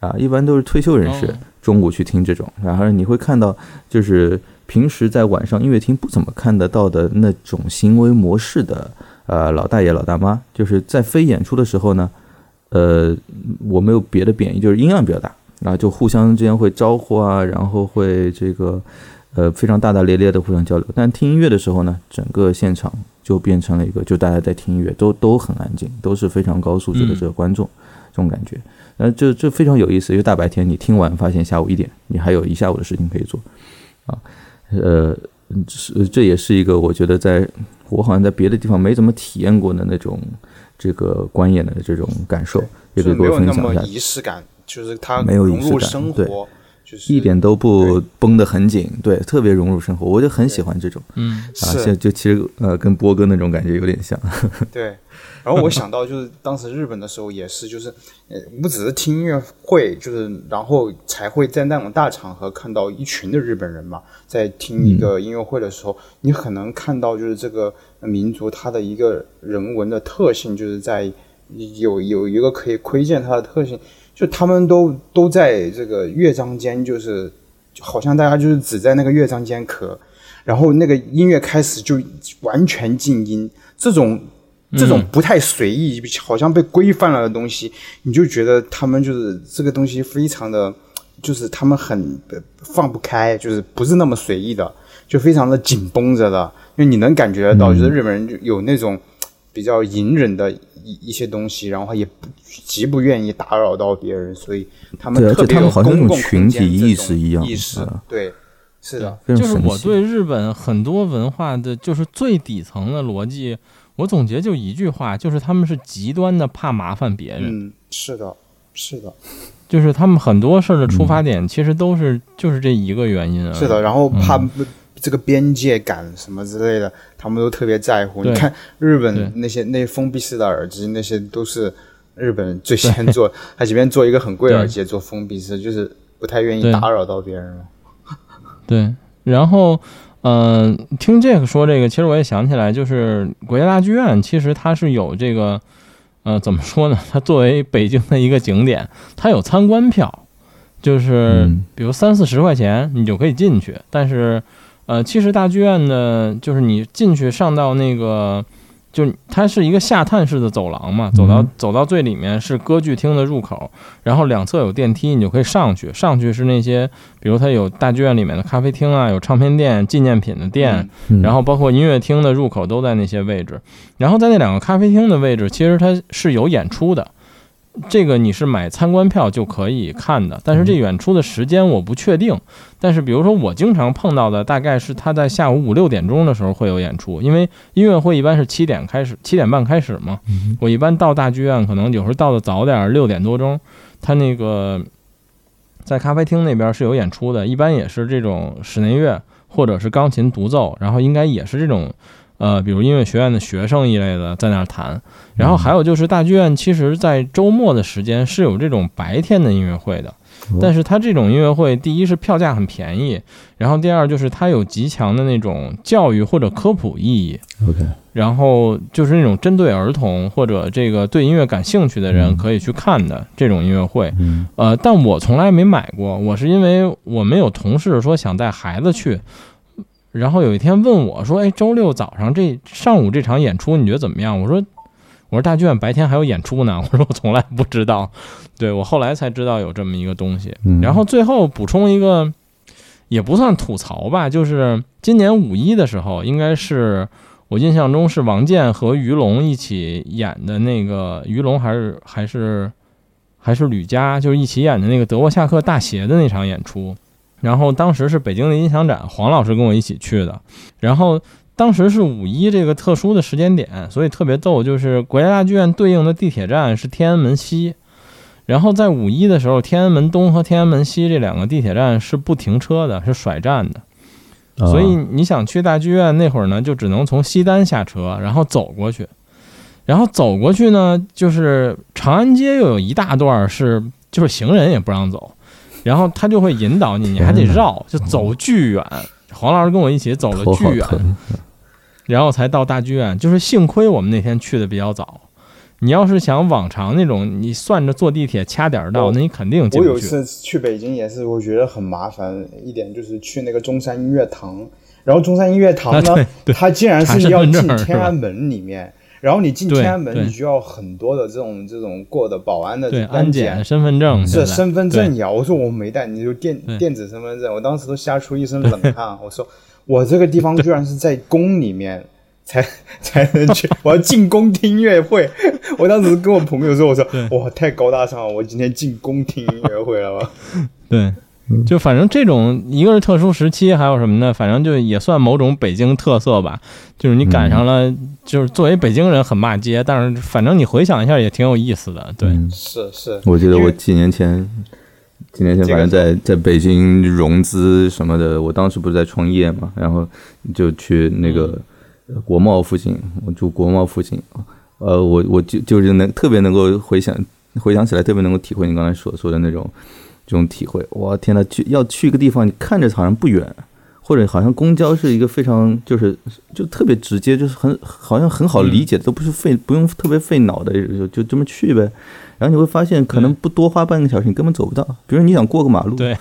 啊，一般都是退休人士中午去听这种，然后你会看到就是平时在晚上音乐厅不怎么看得到的那种行为模式的。呃，老大爷、老大妈，就是在非演出的时候呢，呃，我没有别的贬义，就是音量比较大，然后就互相之间会招呼啊，然后会这个呃非常大大咧咧的互相交流。但听音乐的时候呢，整个现场就变成了一个，就大家在听音乐，都都很安静，都是非常高素质的这个观众，这种感觉，呃，这这非常有意思。因为大白天你听完，发现下午一点，你还有一下午的事情可以做，啊，呃，是这也是一个我觉得在。我好像在别的地方没怎么体验过的那种这个观演的这种感受，也可以给我分享一下。仪式感就是它没有仪式感，对，一点都不绷得很紧，对，特别融入生活，我就很喜欢这种。嗯，啊，现就其实呃，跟波哥那种感觉有点像。对。然后我想到就是当时日本的时候也是，就是呃不只是听音乐会，就是然后才会在那种大场合看到一群的日本人嘛，在听一个音乐会的时候，你很能看到就是这个民族它的一个人文的特性，就是在有有一个可以窥见它的特性，就他们都都在这个乐章间，就是好像大家就是只在那个乐章间咳，然后那个音乐开始就完全静音，这种。这种不太随意，好像被规范了的东西，你就觉得他们就是这个东西非常的，就是他们很放不开，就是不是那么随意的，就非常的紧绷着的。因为你能感觉得到，就是日本人就有那种比较隐忍的一一些东西，然后也不极不愿意打扰到别人，所以他们特别有公共群体意识一样意识，对，是的，就是我对日本很多文化的就是最底层的逻辑。我总结就一句话，就是他们是极端的怕麻烦别人。嗯，是的，是的，就是他们很多事儿的出发点其实都是就是这一个原因啊。是的，然后怕这个边界感什么之类的，他们都特别在乎。你看日本那些那封闭式的耳机，那些都是日本最先做，他即便做一个很贵耳机做封闭式，就是不太愿意打扰到别人。对，然后。嗯，听这个说这个，其实我也想起来，就是国家大剧院，其实它是有这个，呃，怎么说呢？它作为北京的一个景点，它有参观票，就是比如三四十块钱你就可以进去。但是，呃，其实大剧院呢，就是你进去上到那个就它是一个下探式的走廊嘛，走到走到最里面是歌剧厅的入口，然后两侧有电梯，你就可以上去。上去是那些，比如它有大剧院里面的咖啡厅啊，有唱片店、纪念品的店，嗯然后包括音乐厅的入口都在那些位置。然后在那两个咖啡厅的位置，其实它是有演出的。这个你是买参观票就可以看的，但是这演出的时间我不确定。但是比如说我经常碰到的，大概是他在下午五六点钟的时候会有演出，因为音乐会一般是七点开始，七点半开始嘛。我一般到大剧院，可能有时候到的早点儿，六点多钟，他那个在咖啡厅那边是有演出的，一般也是这种室内乐或者是钢琴独奏，然后应该也是这种。呃，比如音乐学院的学生一类的在那儿弹，然后还有就是大剧院，其实在周末的时间是有这种白天的音乐会的，但是它这种音乐会，第一是票价很便宜，然后第二就是它有极强的那种教育或者科普意义，OK，然后就是那种针对儿童或者这个对音乐感兴趣的人可以去看的这种音乐会。嗯。呃，但我从来没买过，我是因为我们有同事说想带孩子去，然后有一天问我说：“哎，周六早上这上午这场演出你觉得怎么样？”我说：“我说大剧院白天还有演出呢。”我说：“我从来不知道。”对我后来才知道有这么一个东西。嗯，然后最后补充一个，也不算吐槽吧，就是今年五一的时候，应该是我印象中是王健和于龙一起演的那个，于龙还是还是还是吕嘉，就是一起演的那个德沃夏克大鞋的那场演出。然后当时是北京的音响展，黄老师跟我一起去的。然后当时是五一这个特殊的时间点，所以特别逗，就是国家大剧院对应的地铁站是天安门西。然后在五一的时候，天安门东和天安门西这两个地铁站是不停车的，是甩站的。啊所以你想去大剧院那会儿呢，就只能从西单下车，然后走过去。然后走过去呢，就是长安街又有一大段是就是行人也不让走，然后他就会引导你，你还得绕，就走巨远。黄老师跟我一起走了 巨远，然后才到大剧院。就是幸亏我们那天去的比较早。你要是想往常那种，你算着坐地铁掐点儿到，那你肯定进不去我有一。次去北京也是，我觉得很麻烦一点，就是去那个中山音乐堂，然后中山音乐堂呢，它竟然是要进天安门里面，然后你进天安门，你需要很多的这种这种过的保安的对，安安检、身份证是身份对证呀，我说我没带，你就电电子身份证，我当时都吓出一身冷汗。我说我这个地方居然是在宫里面才 才能去，我要进宫听音乐会。我当时跟我朋友说，我说哇太高大上了，我今天进宫听音乐会了吧？对，就反正这种一个是特殊时期，还有什么呢？反正就也算某种北京特色吧。就是你赶上了，就是作为北京人很骂街，但是反正你回想一下也挺有意思的。对，嗯是是，我记得我几年前，几年前反正在在北京融资什么的，我当时不是在创业嘛，然后就去那个呃国贸附近，我住国贸附近，呃，我我就就是能特别能够回想回想起来，特别能够体会你刚才所说的那种这种体会。我，天呐，去要去一个地方，你看着好像不远。或者好像公交是一个非常就是就特别直接，就是很好像很好理解，都不是费不用特别费脑的，就就这么去呗。然后你会发现，可能不多花半个小时，你根本走不到。比如你想过个马路，对，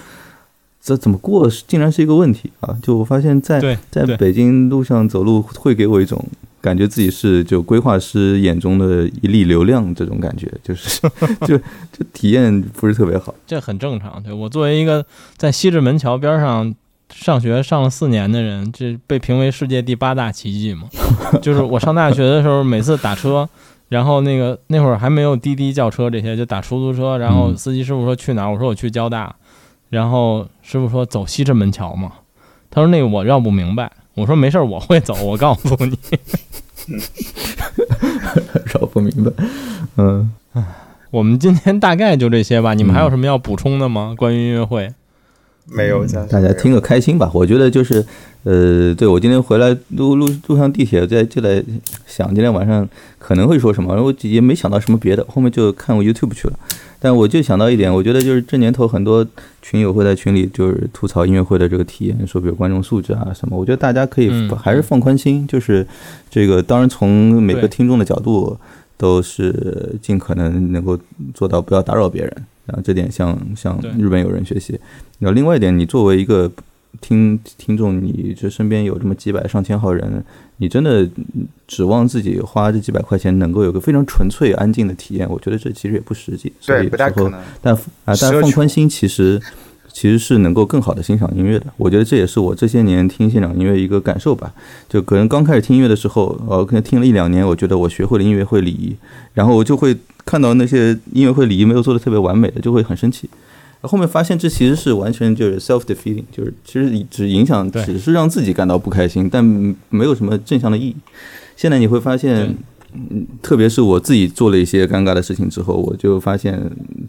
这怎么过竟然是一个问题啊！就我发现在，在北京路上走路，会给我一种感觉自己是就规划师眼中的一粒流量这种感觉，就是 就就体验不是特别好。这很正常。对我作为一个在西直门桥边上上学上了四年的人，这被评为世界第八大奇迹嘛。就是我上大学的时候，每次打车，然后那个那会儿还没有滴滴叫车这些，就打出租车，然后嗯司机师傅说去哪儿，我说我去交大，然后师傅说走西直门桥嘛，他说那个我绕不明白，我说没事儿我会走，我告诉你。绕不明白，嗯，我们今天大概就这些吧，你们还有什么要补充的吗？关于音乐会？没有这样，大家听个开心吧。我觉得就是，呃，对我今天回来路路路上地铁，在就在想今天晚上可能会说什么，我也没想到什么别的，后面就看我 YouTube 去了。但我就想到一点，我觉得就是这年头很多群友会在群里就是吐槽音乐会的这个体验，说比如观众素质啊什么。我觉得大家可以嗯还是放宽心，就是这个当然从每个听众的角度都是尽可能能够做到不要打扰别人。然后这点向向日本友人学习。然后另外一点，你作为一个听听众，你这身边有这么几百上千号人，你真的指望自己花这几百块钱能够有个非常纯粹安静的体验，我觉得这其实也不实际。所对，以有时候不太可能。但啊，但放宽心其实其实是能够更好的欣赏音乐的。我觉得这也是我这些年听现场音乐一个感受吧。就可能刚开始听音乐的时候，呃，可能听了一两年，我觉得我学会了音乐会礼仪，然后我就会看到那些音乐会礼仪没有做的特别完美的，就会很生气。后面发现这其实是完全就是 self defeating，就是其实只影响只是让自己感到不开心，但没有什么正向的意义。现在你会发现，嗯，特别是我自己做了一些尴尬的事情之后，我就发现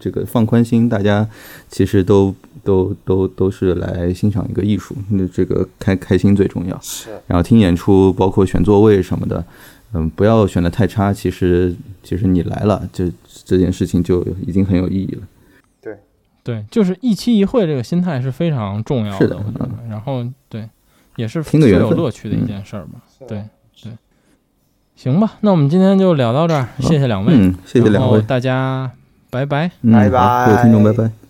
这个放宽心，大家其实都都都都是来欣赏一个艺术，那这个开开心最重要。是，然后听演出，包括选座位什么的，嗯，不要选的太差。其实其实你来了，这这件事情就已经很有意义了。对，就是一期一会这个心态是非常重要是的我觉得。然后对，也是听个最有乐趣的一嗯件事儿吧。对对，行吧，那我们今天就聊到这儿，谢谢两位，嗯，谢谢两位然后，大家拜拜。拜，拜好，各位听众，拜拜拜。